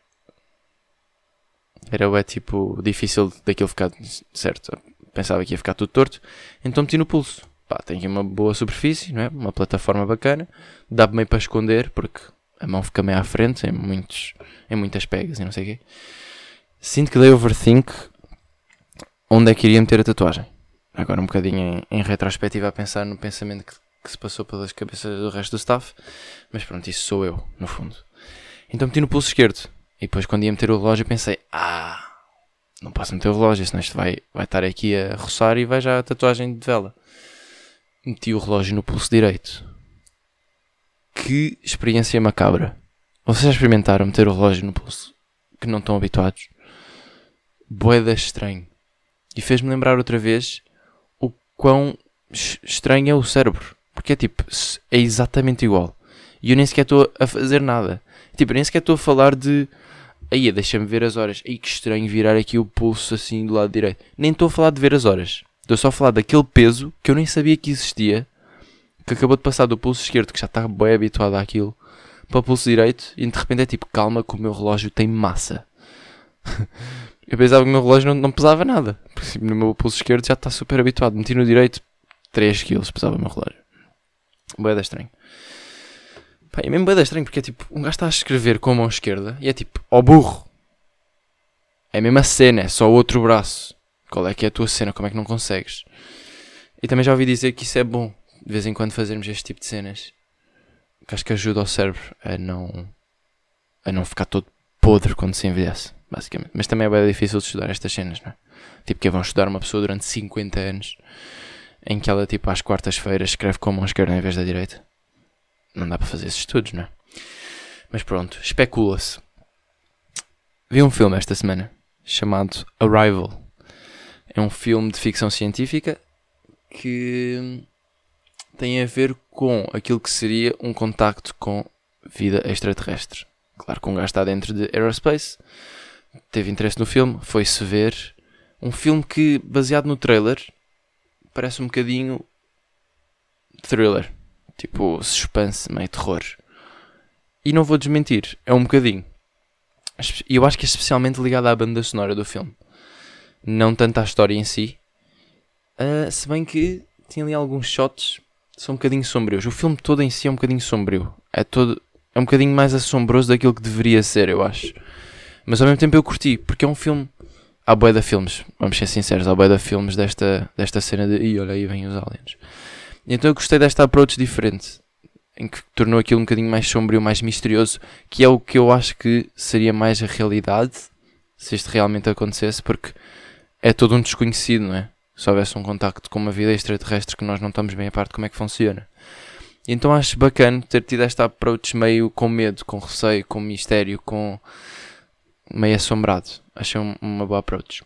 era é tipo difícil daquilo ficar certo. Pensava que ia ficar tudo torto, então meti no pulso. Pá, tem aqui uma boa superfície, não é? Uma plataforma bacana, dá meio para esconder porque a mão fica meio à frente em, muitos, em muitas pegas e não sei o quê. Sinto que dei overthink onde é que iria meter a tatuagem. Agora um bocadinho em, em retrospectiva a pensar no pensamento que, que se passou pelas cabeças do resto do staff, mas pronto, isso sou eu, no fundo. Então meti no pulso esquerdo e depois quando ia meter o relógio pensei, ah, não posso meter o relógio, senão isto vai, vai estar aqui a roçar e vai já a tatuagem de vela. Meti o relógio no pulso direito. Que experiência macabra. Vocês já experimentaram meter o relógio no pulso que não estão habituados? Boeda estranho. E fez-me lembrar outra vez o quão estranho é o cérebro. Porque é tipo, é exatamente igual. E eu nem sequer estou a fazer nada. Tipo, nem sequer estou a falar de Aí, deixa-me ver as horas. Aí que estranho virar aqui o pulso assim do lado direito. Nem estou a falar de ver as horas. Estou só a falar daquele peso que eu nem sabia que existia. Que acabou de passar do pulso esquerdo, que já estava bem habituado àquilo, para o pulso direito. E de repente é tipo, calma, que o meu relógio tem massa. eu pensava que o meu relógio não, não pesava nada. Porque no meu pulso esquerdo já está super habituado. Meti no direito 3 kg pesava o meu relógio. Boeda estranho. Pá, é mesmo bem estranho porque é tipo, um gajo está a escrever com a mão esquerda e é tipo, ó oh, burro. É a mesma cena, é só o outro braço. Qual é que é a tua cena? Como é que não consegues? E também já ouvi dizer que isso é bom. de vez em quando fazermos este tipo de cenas. Que acho que ajuda o cérebro a não, a não ficar todo podre quando se envelhece, basicamente. Mas também é bem difícil de estudar estas cenas, não é? Tipo, que vão estudar uma pessoa durante 50 anos em que ela, tipo, às quartas-feiras escreve com a mão esquerda em vez da direita. Não dá para fazer esses estudos, não é? Mas pronto, especula-se. Vi um filme esta semana chamado Arrival. É um filme de ficção científica que tem a ver com aquilo que seria um contacto com vida extraterrestre. Claro que um gajo está dentro de aerospace, teve interesse no filme, foi-se ver. Um filme que, baseado no trailer, parece um bocadinho thriller. Tipo, suspense, meio terror. E não vou desmentir, é um bocadinho. E eu acho que é especialmente ligado à banda sonora do filme. Não tanto à história em si. Uh, se bem que tem ali alguns shots são um bocadinho sombrios. O filme todo em si é um bocadinho sombrio. É todo é um bocadinho mais assombroso daquilo que deveria ser, eu acho. Mas ao mesmo tempo eu curti, porque é um filme. Há boia de filmes, vamos ser sinceros, há boia de filmes desta, desta cena de. Ih, olha aí vêm os aliens. Então eu gostei desta approach diferente, em que tornou aquilo um bocadinho mais sombrio, mais misterioso, que é o que eu acho que seria mais a realidade se isto realmente acontecesse, porque é todo um desconhecido, não é? Se houvesse um contacto com uma vida extraterrestre que nós não estamos bem a parte como é que funciona. Então acho bacana ter tido esta approach meio com medo, com receio, com mistério, com meio assombrado. Achei uma boa approach.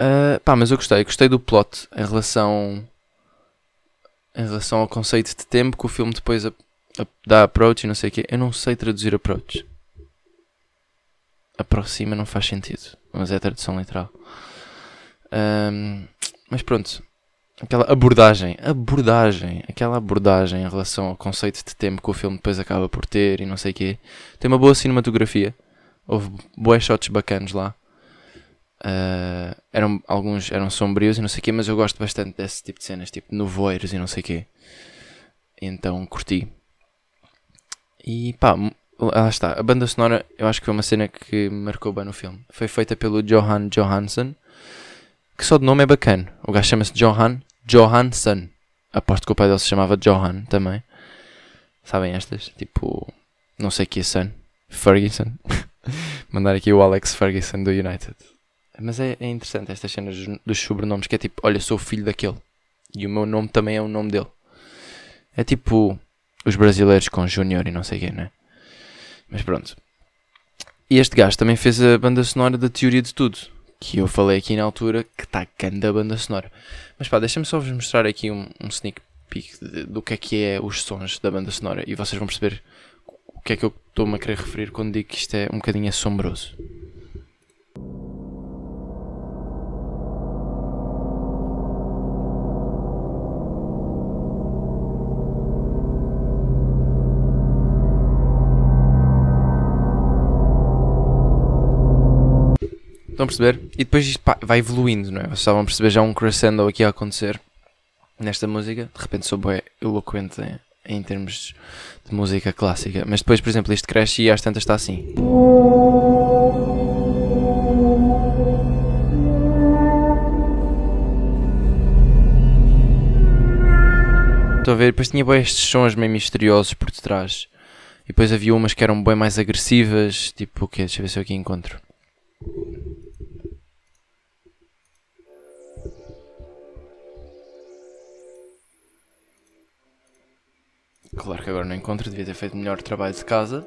Uh, pá, mas eu gostei, gostei do plot em relação em relação ao conceito de tempo que o filme depois a, a, dá approach e não sei o quê. Eu não sei traduzir approach. Aproxima não faz sentido, mas é a tradução literal. Um, mas pronto, aquela abordagem, abordagem, aquela abordagem em relação ao conceito de tempo que o filme depois acaba por ter e não sei o quê. Tem uma boa cinematografia, houve boas shots bacanas lá. Uh, eram, alguns eram sombrios e não sei o quê, mas eu gosto bastante desse tipo de cenas, tipo nevoeiros e não sei o quê. Então curti. E pá, lá está. A banda sonora eu acho que foi uma cena que marcou bem no filme. Foi feita pelo Johan Johansson, que só de nome é bacana. O gajo chama-se Johan Johansson. Aposto que o pai dele se chamava Johan também. Sabem estas? Tipo, não sei que é Sun. Ferguson. Mandar aqui o Alex Ferguson do United. Mas é, é interessante estas cenas dos, sobrenomes, que é tipo, olha, sou filho daquele. E o meu nome também é o nome dele. É tipo os brasileiros com Júnior e não sei quem, né? Mas pronto. E este gajo também fez a banda sonora da Teoria de Tudo. Que eu falei aqui na altura que está canda a banda sonora. Mas pá, deixa-me só vos mostrar aqui um, um sneak peek do que é que é os sons da banda sonora. E vocês vão perceber o que é que eu estou-me a querer referir quando digo que isto é um bocadinho assombroso. Estão a perceber? E depois isto pá, vai evoluindo, não é? Vocês estavam a perceber já um crescendo aqui a acontecer nesta música. De repente sou bem eloquente em, em termos de música clássica. Mas depois, por exemplo, isto cresce e às tantas está assim. Estão a ver? Depois tinha bem estes sons meio misteriosos por detrás. E depois havia umas que eram bem mais agressivas. Tipo o quê? Deixa eu ver se eu aqui encontro. Claro que agora não encontro, devia ter feito melhor trabalho de casa.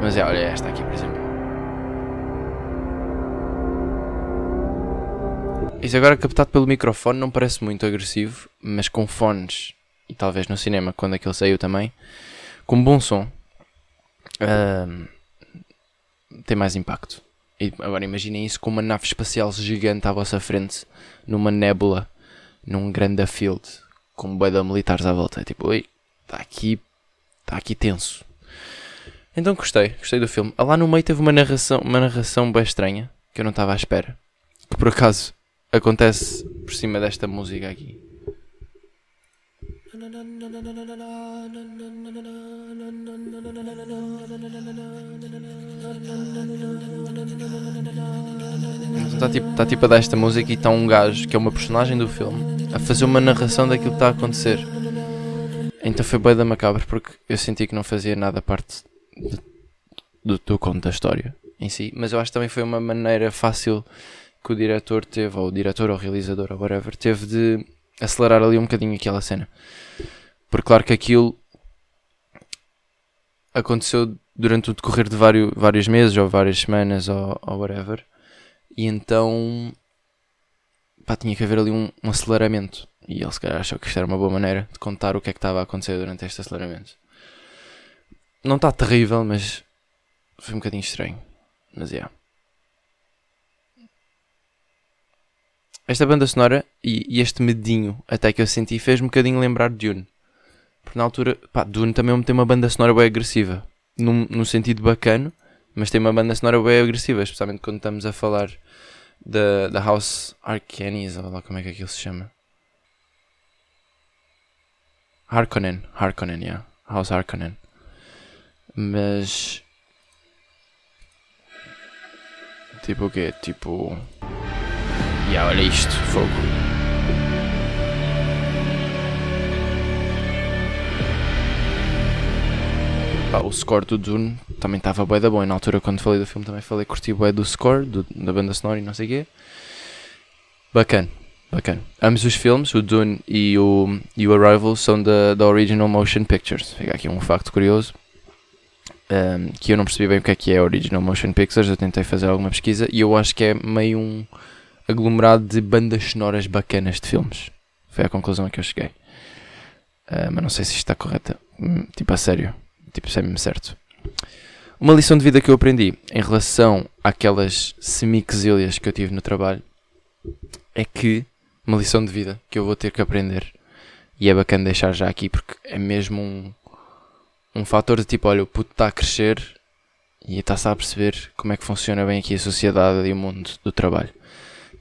Mas é, olha esta aqui, por exemplo. Isso agora captado pelo microfone não parece muito agressivo, mas com fones, e talvez no cinema, quando aquele saiu também, com bom som, uh, tem mais impacto. E agora imaginem isso com uma nave espacial gigante à vossa frente, numa nébula, num grande field, com um de militares à volta. É tipo, oi, está aqui, está aqui tenso. Então gostei, gostei do filme. Lá no meio teve uma narração, uma narração bem estranha, que eu não estava à espera. Que por acaso acontece por cima desta música aqui. Está tipo, tá, tipo a dar esta música e está um gajo que é uma personagem do filme a fazer uma narração daquilo que está a acontecer. Então foi bem da macabra porque eu senti que não fazia nada parte de, do, do conto da história em si, mas eu acho que também foi uma maneira fácil que o diretor teve, ou o diretor ou o realizador ou whatever, teve de acelerar ali um bocadinho aquela cena. Porque claro que aquilo aconteceu durante o decorrer de vários, vários meses ou várias semanas ou, ou whatever. E então pá, tinha que haver ali um, um, aceleramento. E ele se calhar achou que isto era uma boa maneira de contar o que é que estava a acontecer durante este aceleramento. Não está terrível, mas foi um bocadinho estranho. Mas é. Yeah. Esta banda sonora e, e, este medinho até que eu senti fez um bocadinho lembrar Dune. Porque na altura, pá, Dune também tem uma banda sonora bem agressiva. Num, num sentido bacana, mas tem uma banda sonora bem agressiva, especialmente quando estamos a falar da, da House Arcanis, ou lá como é que aquilo se chama. Harkonnen, Harkonnen, yeah. House Harkonnen. Mas. Tipo o quê? Tipo. Yeah, olha isto, fogo. Pá, o score do Dune também estava bué da bom. E na altura, quando falei do filme, também falei curti bué do score, do, da banda sonora e não sei o quê. Bacana, bacana. Ambos os filmes, o Dune e o, e o Arrival, são da, da Original Motion Pictures. Fica aqui um facto curioso. Um, que eu não percebi bem o que é que é Original Motion Pictures. Eu tentei fazer alguma pesquisa e eu acho que é meio um aglomerado de bandas sonoras bacanas de filmes. Foi a conclusão a que eu cheguei. Uh, mas não sei se isto está correta. Hum, tipo, a sério. Tipo, isso é mesmo certo. Uma lição de vida que eu aprendi em relação àquelas semi-quesilhas que eu tive no trabalho é que, uma lição de vida que eu vou ter que aprender, e é bacana deixar já aqui porque é mesmo um, um fator de tipo, olha, o puto está a crescer e está-se a perceber como é que funciona bem aqui a sociedade e o mundo do trabalho.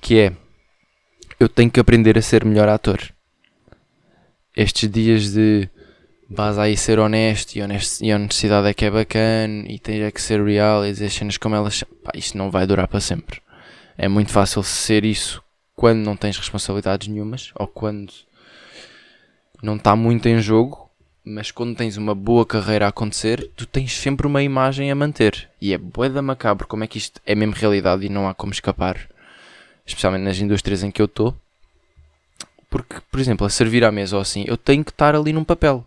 Que é, eu tenho que aprender a ser melhor ator. Estes dias de vais aí ser honesto e, honesto, e honestidade é que é bacana e tens é que ser real e dizer cenas como elas. Pá, isto não vai durar para sempre. É muito fácil ser isso quando não tens responsabilidades nenhumas ou quando não está muito em jogo, mas quando tens uma boa carreira a acontecer, tu tens sempre uma imagem a manter. E é boeda macabro como é que isto é mesmo realidade e não há como escapar, especialmente nas indústrias em que eu estou. Porque, por exemplo, a servir à mesa ou assim, eu tenho que estar ali num papel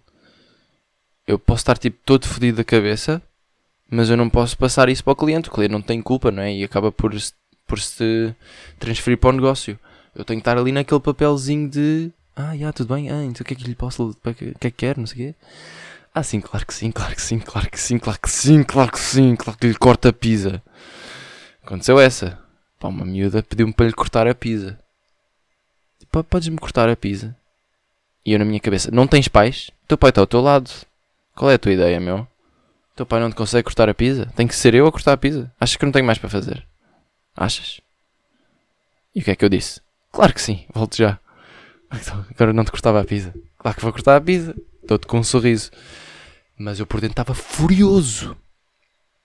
eu posso estar tipo todo fodido da cabeça, mas eu não posso passar isso para o cliente. O cliente não tem culpa, não é? E acaba por, por se transferir para o negócio. Eu tenho que estar ali naquele papelzinho de ah, já, tudo bem, ah, então o que é que lhe posso, o que é que quer, não sei o quê. Ah, sim, claro que sim, claro que sim, claro que sim, claro que sim, claro que sim, claro que lhe corta a pizza. Aconteceu essa. Pá, uma miúda pediu-me para lhe cortar a pizza. Tipo, podes-me cortar a pizza? E eu na minha cabeça, não tens pais? Teu pai está ao teu lado. Qual é a tua ideia, meu? Teu pai não te consegue cortar a pizza? Tem que ser eu a cortar a pizza? Achas que não tenho mais para fazer? Achas? E o que é que eu disse? Claro que sim, volto já. Agora não te cortava a pizza. Claro que vou cortar a pizza. Estou-te com um sorriso. Mas eu por dentro estava furioso.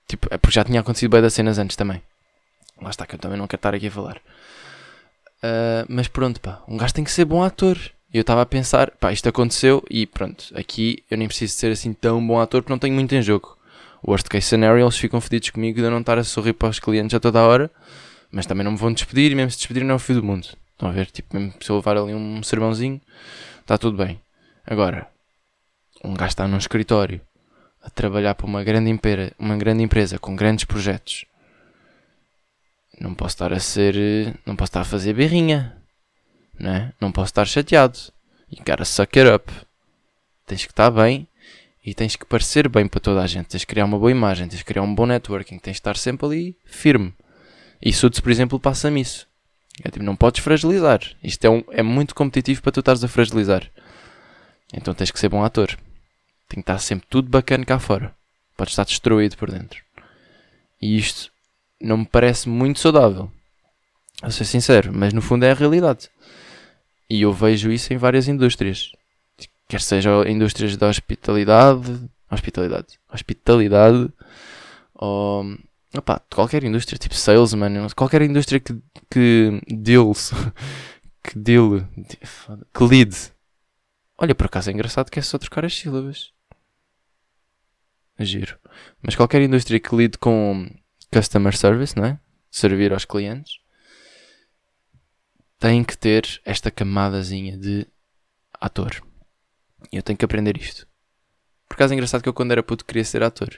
Tipo, é porque já tinha acontecido bem das cenas antes também. Lá está que eu também não quero estar aqui a falar. Uh, mas pronto, pá. Um gajo tem que ser bom ator. Eu estava a pensar, pá, isto aconteceu e pronto, aqui eu nem preciso ser assim tão bom ator porque não tenho muito em jogo. Worst case scenario, eles ficam fedidos comigo de eu não estar a sorrir para os clientes a toda a hora, mas também não me vão despedir e mesmo se despedir não é o fim do mundo. Estão a ver? Tipo, mesmo se eu levar ali um sermãozinho, está tudo bem. Agora, um gajo está num escritório a trabalhar para uma grande, impera, uma grande empresa com grandes projetos. Não posso estar a ser. Não posso estar a fazer berrinha né? Não posso estar chateado. You gotta suck it up. Tens que estar bem e tens que parecer bem para toda a gente. Tens que criar uma boa imagem, tens que criar um bom networking, tens que estar sempre ali firme. E Suits, por exemplo, passa-me isso. É tipo, não podes fragilizar. Isto é, um, é muito competitivo para tu estares a fragilizar. Então tens que ser bom ator. Tem que estar sempre tudo bacana cá fora. Podes estar destruído por dentro. E isto não me parece muito saudável. A ser sincero, mas no fundo é a realidade. E eu vejo isso em várias indústrias. Quer seja indústrias da hospitalidade, hospitalidade, hospitalidade, ou opá, qualquer indústria, tipo salesman, qualquer indústria que, que deals, que deal, que lead. Olha, por acaso é engraçado que é só trocar as sílabas. Giro. Mas qualquer indústria que lide com customer service, não é? Servir aos clientes, tem que ter esta camadazinha de ator. E eu tenho que aprender isto. Por acaso é engraçado que eu quando era puto queria ser ator.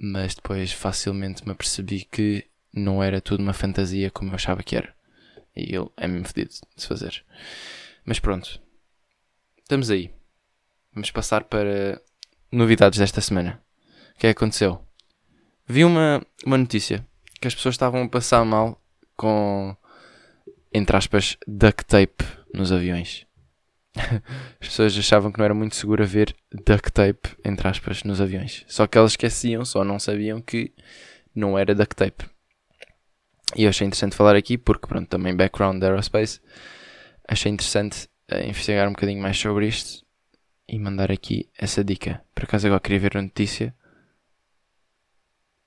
Mas depois facilmente me apercebi que não era tudo uma fantasia como eu achava que era. E ele é mesmo fedido de se fazer. Mas pronto. Estamos aí. Vamos passar para novidades desta semana. O que é que aconteceu? Vi uma, uma notícia que as pessoas estavam a passar mal com, entre aspas, duct tape nos aviões. As pessoas achavam que não era muito seguro haver duct tape, entre aspas, nos aviões. Só que elas esqueciam, só não sabiam que não era duct tape. E eu achei interessante falar aqui, porque, pronto, também background de aerospace. Achei interessante uh, investigar um bocadinho mais sobre isto e mandar aqui essa dica. Por acaso agora queria ver a notícia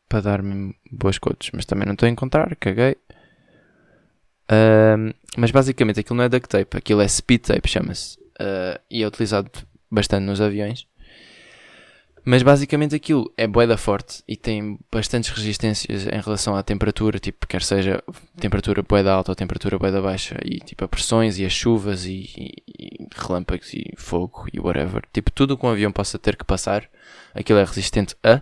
para dar-me boas cotas, mas também não estou a encontrar, caguei. Uh, mas basicamente aquilo não é duct tape, aquilo é speed tape, chama-se. Uh, e é utilizado bastante nos aviões. Mas basicamente aquilo é boeda forte e tem bastantes resistências em relação à temperatura, tipo, quer seja temperatura boeda alta ou temperatura boeda baixa, e tipo a pressões e as chuvas e, e, e relâmpagos e fogo e whatever. Tipo, tudo que um avião possa ter que passar, aquilo é resistente a.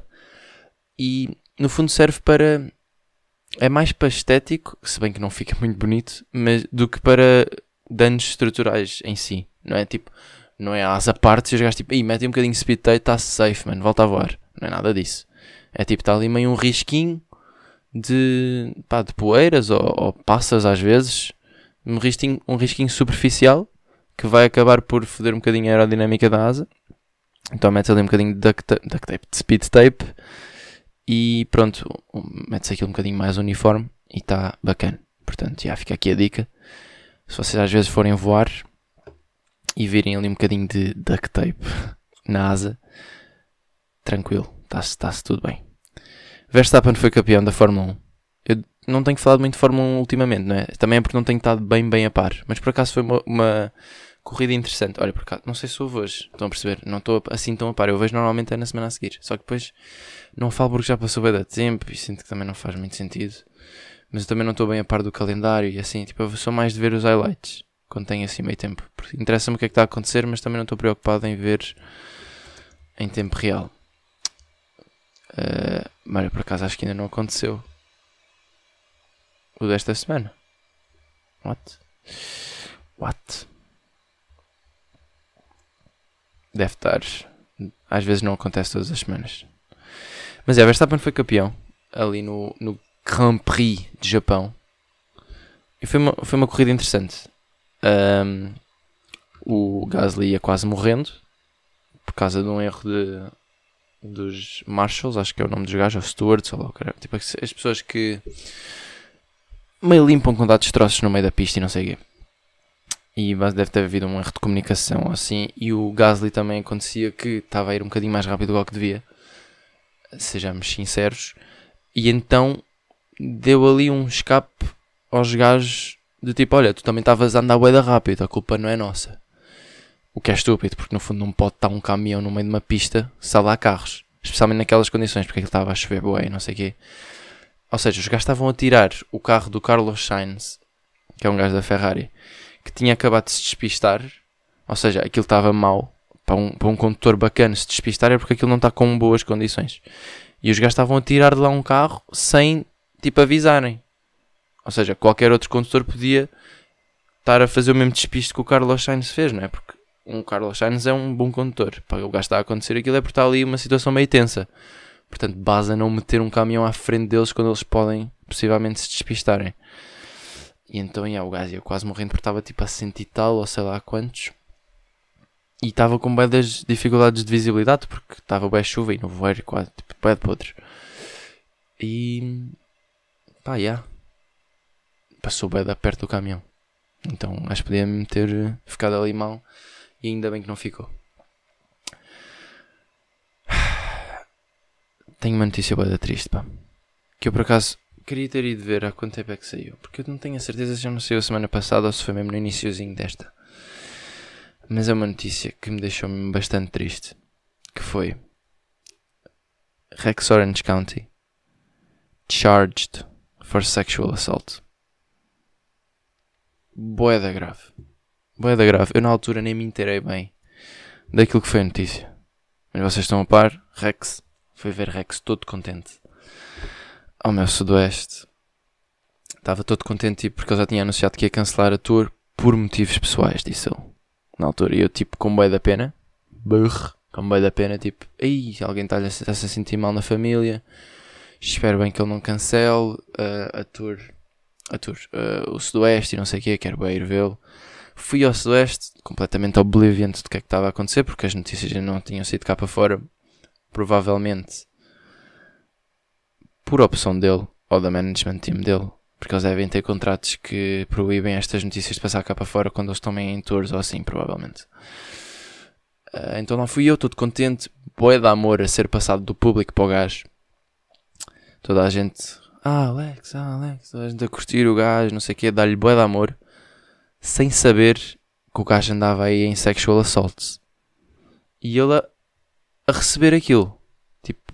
E no fundo serve para é mais para estético, se bem que não fica muito bonito, mas do que para danos estruturais em si. Não é tipo, não é asa parte e os gajos tipo, Ih, mete um bocadinho de speed tape, está safe, mano, volta a voar. Não é nada disso. É tipo, está ali meio um risquinho de, pá, de poeiras ou, ou passas às vezes. Um risquinho, um risquinho superficial que vai acabar por foder um bocadinho a aerodinâmica da asa. Então metes ali um bocadinho de duct duct tape de speed tape e pronto, mete-se aquilo um bocadinho mais uniforme e está bacana. Portanto, já fica aqui a dica. Se vocês às vezes forem voar e virem ali um bocadinho de duct tape na asa, tranquilo, está-se tá tudo bem. Verstappen foi campeão da Fórmula 1. Eu não tenho falado muito de Fórmula 1 ultimamente, não é? Também é porque não tenho estado bem, bem a par. Mas por acaso foi uma, uma corrida interessante. Olha, por acaso, não sei se houve hoje, estão a perceber? Não estou assim tão a par. Eu vejo normalmente é na semana a seguir. Só que depois não falo porque já passou bem da tempo e sinto que também não faz muito sentido. Mas eu também não estou bem a par do calendário e assim, tipo, eu sou mais de ver os highlights quando tenho assim meio tempo. Interessa-me o que é que está a acontecer, mas também não estou preocupado em ver em tempo real. Uh, mas por acaso acho que ainda não aconteceu. O desta semana. What? What? Deve estar. Às vezes não acontece todas as semanas. Mas é, Verstappen foi campeão ali no, no Grand Prix de Japão. E foi uma, foi uma corrida interessante. Um, o Gasly ia quase morrendo por causa de um erro de, dos Marshals, acho que é o nome dos gajos, ou Stewards, ou lá, tipo, as pessoas que meio limpam com dados troços no meio da pista e não sei o quê e deve ter havido um erro de comunicação assim. E o Gasly também acontecia que estava a ir um bocadinho mais rápido do que devia, sejamos sinceros, e então deu ali um escape aos gajos de tipo: Olha, tu também estavas a andar bué rápido, a culpa não é nossa. O que é estúpido, porque no fundo não pode estar um caminhão no meio de uma pista se há carros, especialmente naquelas condições, porque ele estava a chover bué, não sei o quê. Ou seja, os gajos estavam a tirar o carro do Carlos Sainz, que é um gajo da Ferrari, que tinha acabado de se despistar, ou seja, aquilo estava mal para um, para um condutor bacana se despistar é porque aquilo não está com boas condições. E os gajos estavam a tirar de lá um carro sem tipo avisarem. Ou seja, qualquer outro condutor podia estar a fazer o mesmo despiste que o Carlos Sainz fez, não é? Porque um Carlos Sainz é um bom condutor. Para o gajo estar a acontecer aquilo é porque está ali uma situação meio tensa. Portanto, base a não meter um caminhão à frente deles quando eles podem possivelmente se despistarem. E então, yeah, o gajo ia quase morrendo porque estava tipo a 100 e tal, ou sei lá quantos. E estava com bem das dificuldades de visibilidade porque estava bem chuva e no voeiro quase, tipo, bem de podres. E. pá, yeah. Passou bem da perto do caminhão. Então acho que podia-me ter ficado ali mal e ainda bem que não ficou. Tenho uma notícia boa triste, pá. que eu por acaso queria ter ido ver há quanto tempo é que saiu, porque eu não tenho a certeza se já não saiu a semana passada ou se foi mesmo no iníciozinho desta. Mas é uma notícia que me deixou bastante triste, que foi Rex Orange County charged for sexual assault. Boeda grave. Boeda grave. Eu na altura nem me inteirei bem daquilo que foi a notícia. Mas vocês estão a par, Rex. Foi ver Rex todo contente. Ao meu sudoeste. Estava todo contente porque ele já tinha anunciado que ia cancelar a tour por motivos pessoais, disse ele. Na altura. E eu tipo com boi da pena. Burr. Com boi da pena, tipo, ei, alguém está-se a sentir mal na família. Espero bem que ele não cancele uh, a tour. A tour. Uh, o sudoeste e não sei o que, quero bem ir vê-lo. Fui ao Sudoeste, completamente oblivion do que é que estava a acontecer, porque as notícias ainda não tinham sido cá para fora. Provavelmente por opção dele, ou da management team dele, porque eles devem ter contratos que proíbem estas notícias de passar cá para fora quando eles estão em tours ou assim, provavelmente. Uh, então lá fui eu, todo contente, boé de amor a ser passado do público para o gajo. Toda a gente, ah Alex, ah Alex, toda a gente a curtir o gajo, não sei o que, dar-lhe boé de amor sem saber que o gajo andava aí em sexual assaults. E ele a, a receber aquilo. Tipo,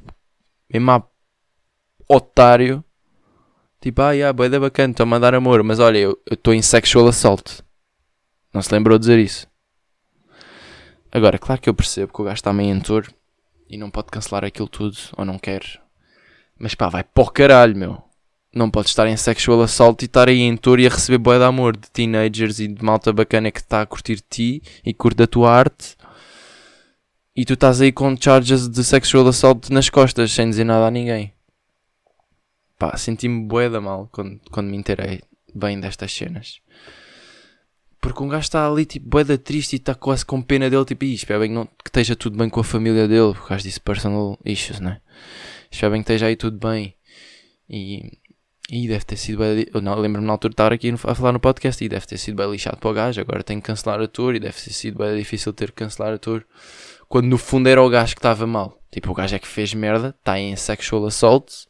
mesmo a otário. Tipo, ah, yeah, boeda bacana, estou a mandar amor, mas olha, eu estou em sexual assault. Não se lembrou de dizer isso. Agora, claro que eu percebo que o gajo está meio em tour e não pode cancelar aquilo tudo, ou não quer. Mas pá, vai para o caralho, meu não podes estar em sexual assault e estar aí em tour e a receber boia de amor de teenagers e de malta bacana que está a curtir ti e curte a tua arte e tu estás aí com charges de sexual assault nas costas sem dizer nada a ninguém. Pá, senti-me bué da mal quando, quando me inteirei bem destas cenas. Porque um gajo está ali tipo bué da triste e está quase com pena dele, tipo, espero bem que, não, que esteja tudo bem com a família dele, porque o gajo disse personal issues, né? Espero bem que esteja aí tudo bem. E e deve ter sido bem. Eu lembro-me na altura de estar aqui a falar no podcast e deve ter sido bem lixado para o gajo. Agora tem que cancelar a tour e deve ter sido bem difícil ter que cancelar a tour. Quando no fundo era o gajo que estava mal. Tipo, o gajo é que fez merda, está em sexual assault.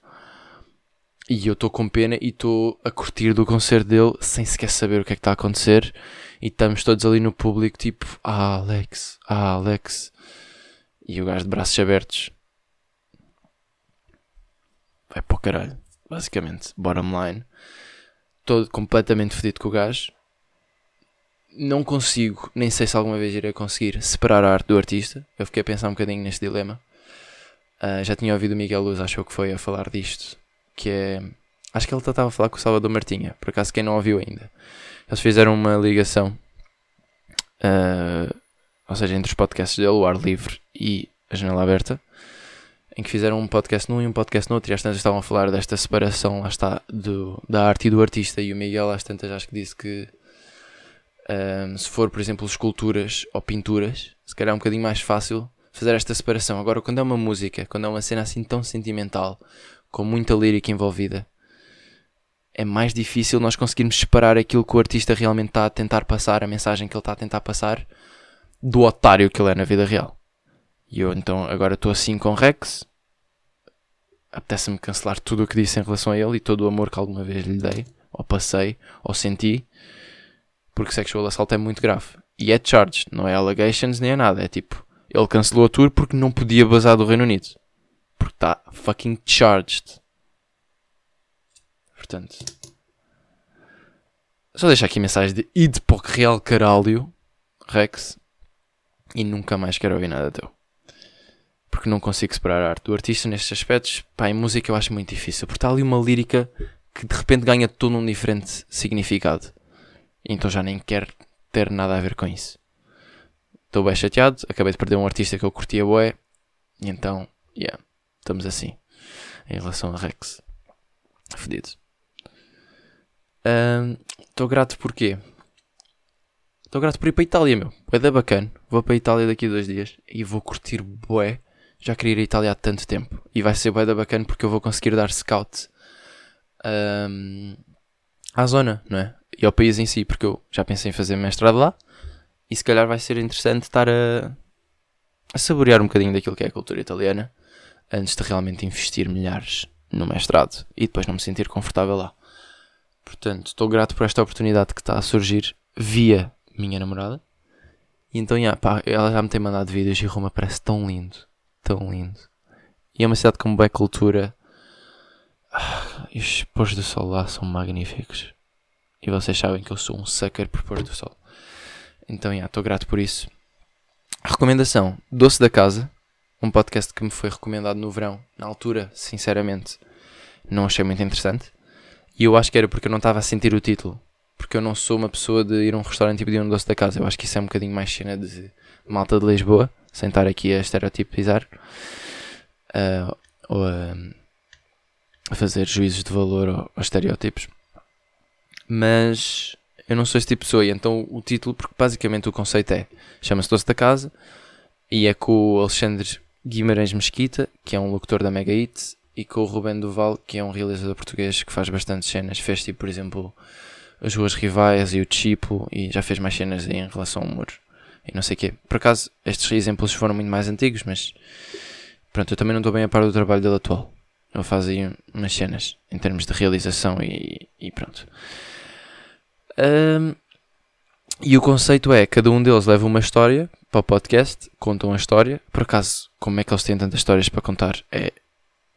E eu estou com pena e estou a curtir do concerto dele sem sequer saber o que é que está a acontecer. E estamos todos ali no público, tipo, ah, Alex, ah, Alex. E o gajo de braços abertos. Vai para o caralho basicamente, bottom line. Todo completamente fedido com o gajo. Não consigo, nem sei se alguma vez irei conseguir, separar a arte do artista. Eu fiquei a pensar um bocadinho neste dilema. Uh, já tinha ouvido o Miguel Luz, achou que foi a falar disto. Que é. Acho que ele estava a falar com o Salvador Martinha, por acaso quem não ouviu ainda. Eles fizeram uma ligação, uh, ou seja, entre os podcasts dele, o Ar Livre e a Janela Aberta, em que fizeram um podcast num e um podcast no outro, e às tantas estavam a falar desta separação, lá está, do, da arte e do artista, e o Miguel às tantas acho que disse que um, se for, por exemplo, esculturas ou pinturas, se calhar é um bocadinho mais fácil fazer esta separação. Agora, quando é uma música, quando é uma cena assim tão sentimental, com muita lírica envolvida, é mais difícil nós conseguirmos separar aquilo que o artista realmente está a tentar passar, a mensagem que ele está a tentar passar, do otário que ele é na vida real. E eu então agora estou assim com Rex. Apetece-me cancelar tudo o que disse em relação a ele e todo o amor que alguma vez lhe dei, ou passei, ou senti, porque sexual assault é muito grave. E é charged, não é allegations nem é nada. É tipo, ele cancelou a tour porque não podia basar do Reino Unido. Porque está fucking charged. Portanto, só deixar aqui mensagem de id para real caralho, Rex, e nunca mais quero ouvir nada teu porque não consigo separar a arte do artista nestes aspectos. Pá, em música eu acho muito difícil, porque está ali uma lírica que de repente ganha todo um diferente significado. Então já nem quero ter nada a ver com isso. Estou bem chateado, acabei de perder um artista que eu curtia boé, então, yeah, estamos assim, em relação a Rex. Fedido. Estou um, grato porquê? Estou grato por ir para a Itália, meu. É da bacana. Vou para a Itália daqui a dois dias e vou curtir boé já queria ir à Itália há tanto tempo. E vai ser bem da bacana porque eu vou conseguir dar scout um, à zona, não é? E ao país em si, porque eu já pensei em fazer mestrado lá. E se calhar vai ser interessante estar a, a saborear um bocadinho daquilo que é a cultura italiana antes de realmente investir milhares no mestrado e depois não me sentir confortável lá. Portanto, estou grato por esta oportunidade que está a surgir via minha namorada. E então, yeah, pá, ela já me tem mandado vídeos e Roma parece tão lindo. Tão lindo. E é uma cidade com boa cultura. Ah, os pôs do sol lá são magníficos. E vocês sabem que eu sou um sucker por pôr do sol. Então, yeah, estou grato por isso. Recomendação: Doce da Casa. Um podcast que me foi recomendado no verão. Na altura, sinceramente, não achei muito interessante. E eu acho que era porque eu não estava a sentir o título. Porque eu não sou uma pessoa de ir a um restaurante e pedir um doce da casa. Eu acho que isso é um bocadinho mais cena de malta de Lisboa. Sem estar aqui a estereotipizar. Uh, ou a, a, fazer juízos de valor aos estereótipos. Mas eu não sou esse tipo de pessoa. E então o título, porque basicamente o conceito é: chama-se Doce da Casa. E é com o Alexandre Guimarães Mesquita, que é um locutor da Mega Hits, e com o Ruben Duval, que é um realizador português que faz bastantes cenas. Fez tipo, por exemplo, As Ruas Rivais e o Chipo, e já fez mais cenas em relação ao humor e não sei o quê. Por acaso, estes exemplos foram muito mais antigos, mas pronto, eu também não estou bem a par do trabalho dele atual. Ele faz aí umas cenas em termos de realização e, e pronto. Um, e o conceito é: cada um deles leva uma história para o podcast, contam a história. Por acaso, como é que eles têm tantas histórias para contar? É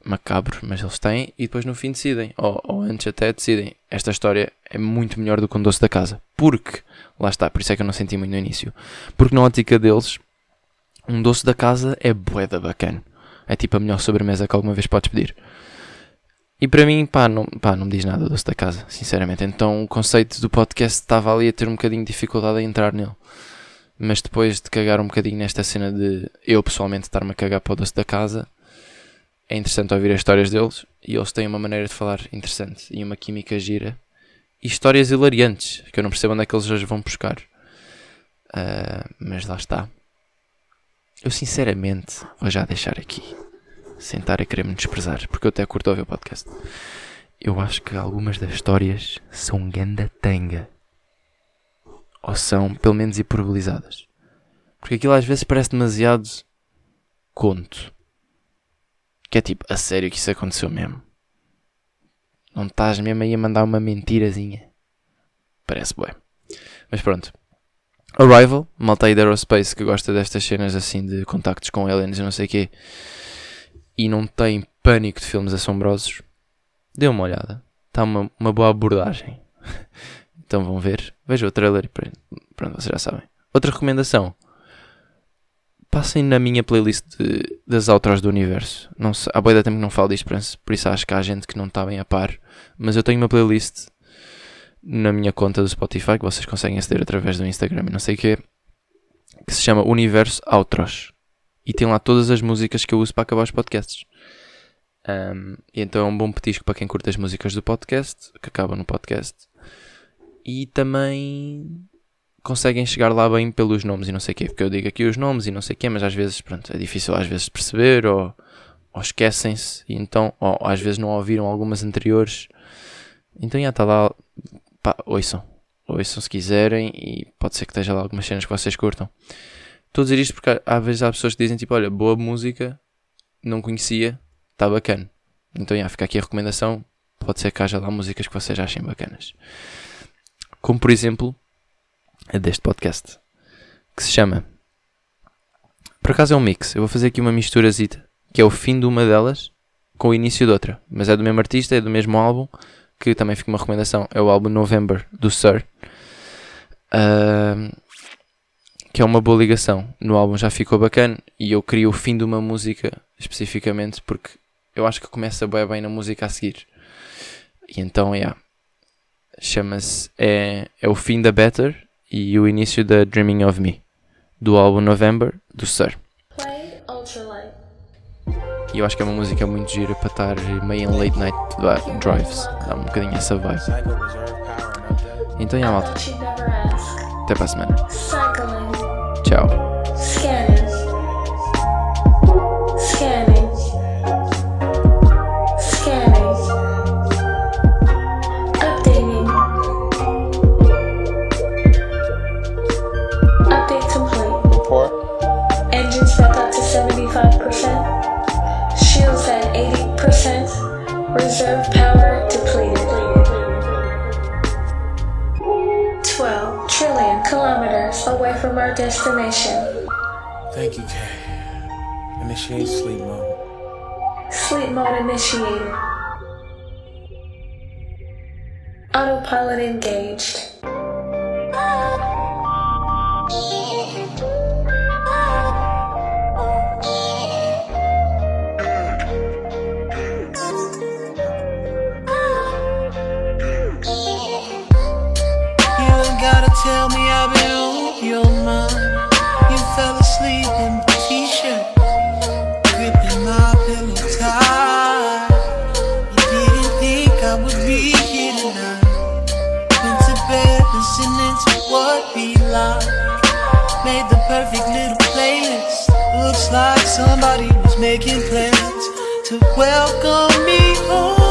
macabro, mas eles têm, e depois no fim decidem, ou, ou, antes até decidem, esta história é muito melhor do que um doce da casa. Porque, lá está, por isso é que eu não senti muito no início. Porque na ótica deles, um doce da casa é boeda bacana. É tipo a melhor sobremesa que alguma vez podes pedir. E para mim, pá não, pá, não me diz nada o doce da casa, sinceramente. Então o conceito do podcast estava ali a ter um bocadinho de dificuldade a entrar nele. Mas depois de cagar um bocadinho nesta cena de eu pessoalmente estar-me a cagar para o doce da casa, é interessante ouvir as histórias deles e eles têm uma maneira de falar interessante e uma química gira e histórias hilariantes que eu não percebo onde é que eles hoje vão buscar. Uh, mas lá está. Eu sinceramente vou já deixar aqui, sentar a querer me desprezar, porque eu até curto ouvir o podcast. Eu acho que algumas das histórias são ganda tanga. Ou são, pelo menos, hiperbolizadas. Porque aquilo às vezes parece demasiado conto. Que é tipo, a sério que isso aconteceu mesmo? Não estás mesmo aí a mandar uma mentirazinha? Parece bué. Mas pronto. Arrival, malta aí da Aerospace que gosta destas cenas assim de contactos com aliens e não sei o quê e não tem pânico de filmes assombrosos, dê uma olhada. Está uma, uma boa abordagem. então vão ver. Vejam o trailer e pronto, vocês já sabem. Outra recomendação passem na minha playlist de, das outros do universo. Não sei, há boa tempo que não falo disto, por isso acho que há gente que não está bem a par. Mas eu tenho uma playlist na minha conta do Spotify que vocês conseguem aceder através do Instagram e não sei o que, que se chama Universo Outros. E tem lá todas as músicas que eu uso para acabar os podcasts. Um, e então é um bom petisco para quem curte as músicas do podcast, que acabam no podcast. E também conseguem chegar lá bem pelos nomes e não sei o quê, porque eu digo aqui os nomes e não sei o quê, mas às vezes, pronto, é difícil às vezes perceber ou, ou esquecem-se e então, ou, às vezes não ouviram algumas anteriores. Então já está lá, pá, ouçam, ouçam se quiserem e pode ser que esteja lá algumas cenas que vocês curtam. Estou a dizer isto porque às vezes há pessoas que dizem tipo, olha, boa música, não conhecia, está bacana. Então já, fica aqui a recomendação, pode ser que haja lá músicas que vocês achem bacanas. Como por exemplo, é deste podcast, que se chama. Por acaso é um mix. Eu vou fazer aqui uma misturazita, que é o fim de uma delas com o início de outra. Mas é do mesmo artista, é do mesmo álbum, que também fica uma recomendação. É o álbum November, do Sir. Uh, que é uma boa ligação. No álbum já ficou bacana e eu queria o fim de uma música especificamente porque eu acho que começa bem bem na música a seguir. E então, yeah. Chama-se. É, é o fim da Better e o início da Dreaming of Me, do álbum November, do Sir. E eu acho que é uma música muito gira para estar meio em late night drives. Dá um bocadinho essa vibe. Então, já, malta. Até para a semana. Tchau. initiated. Autopilot engaged. Ah. like somebody was making plans to welcome me home.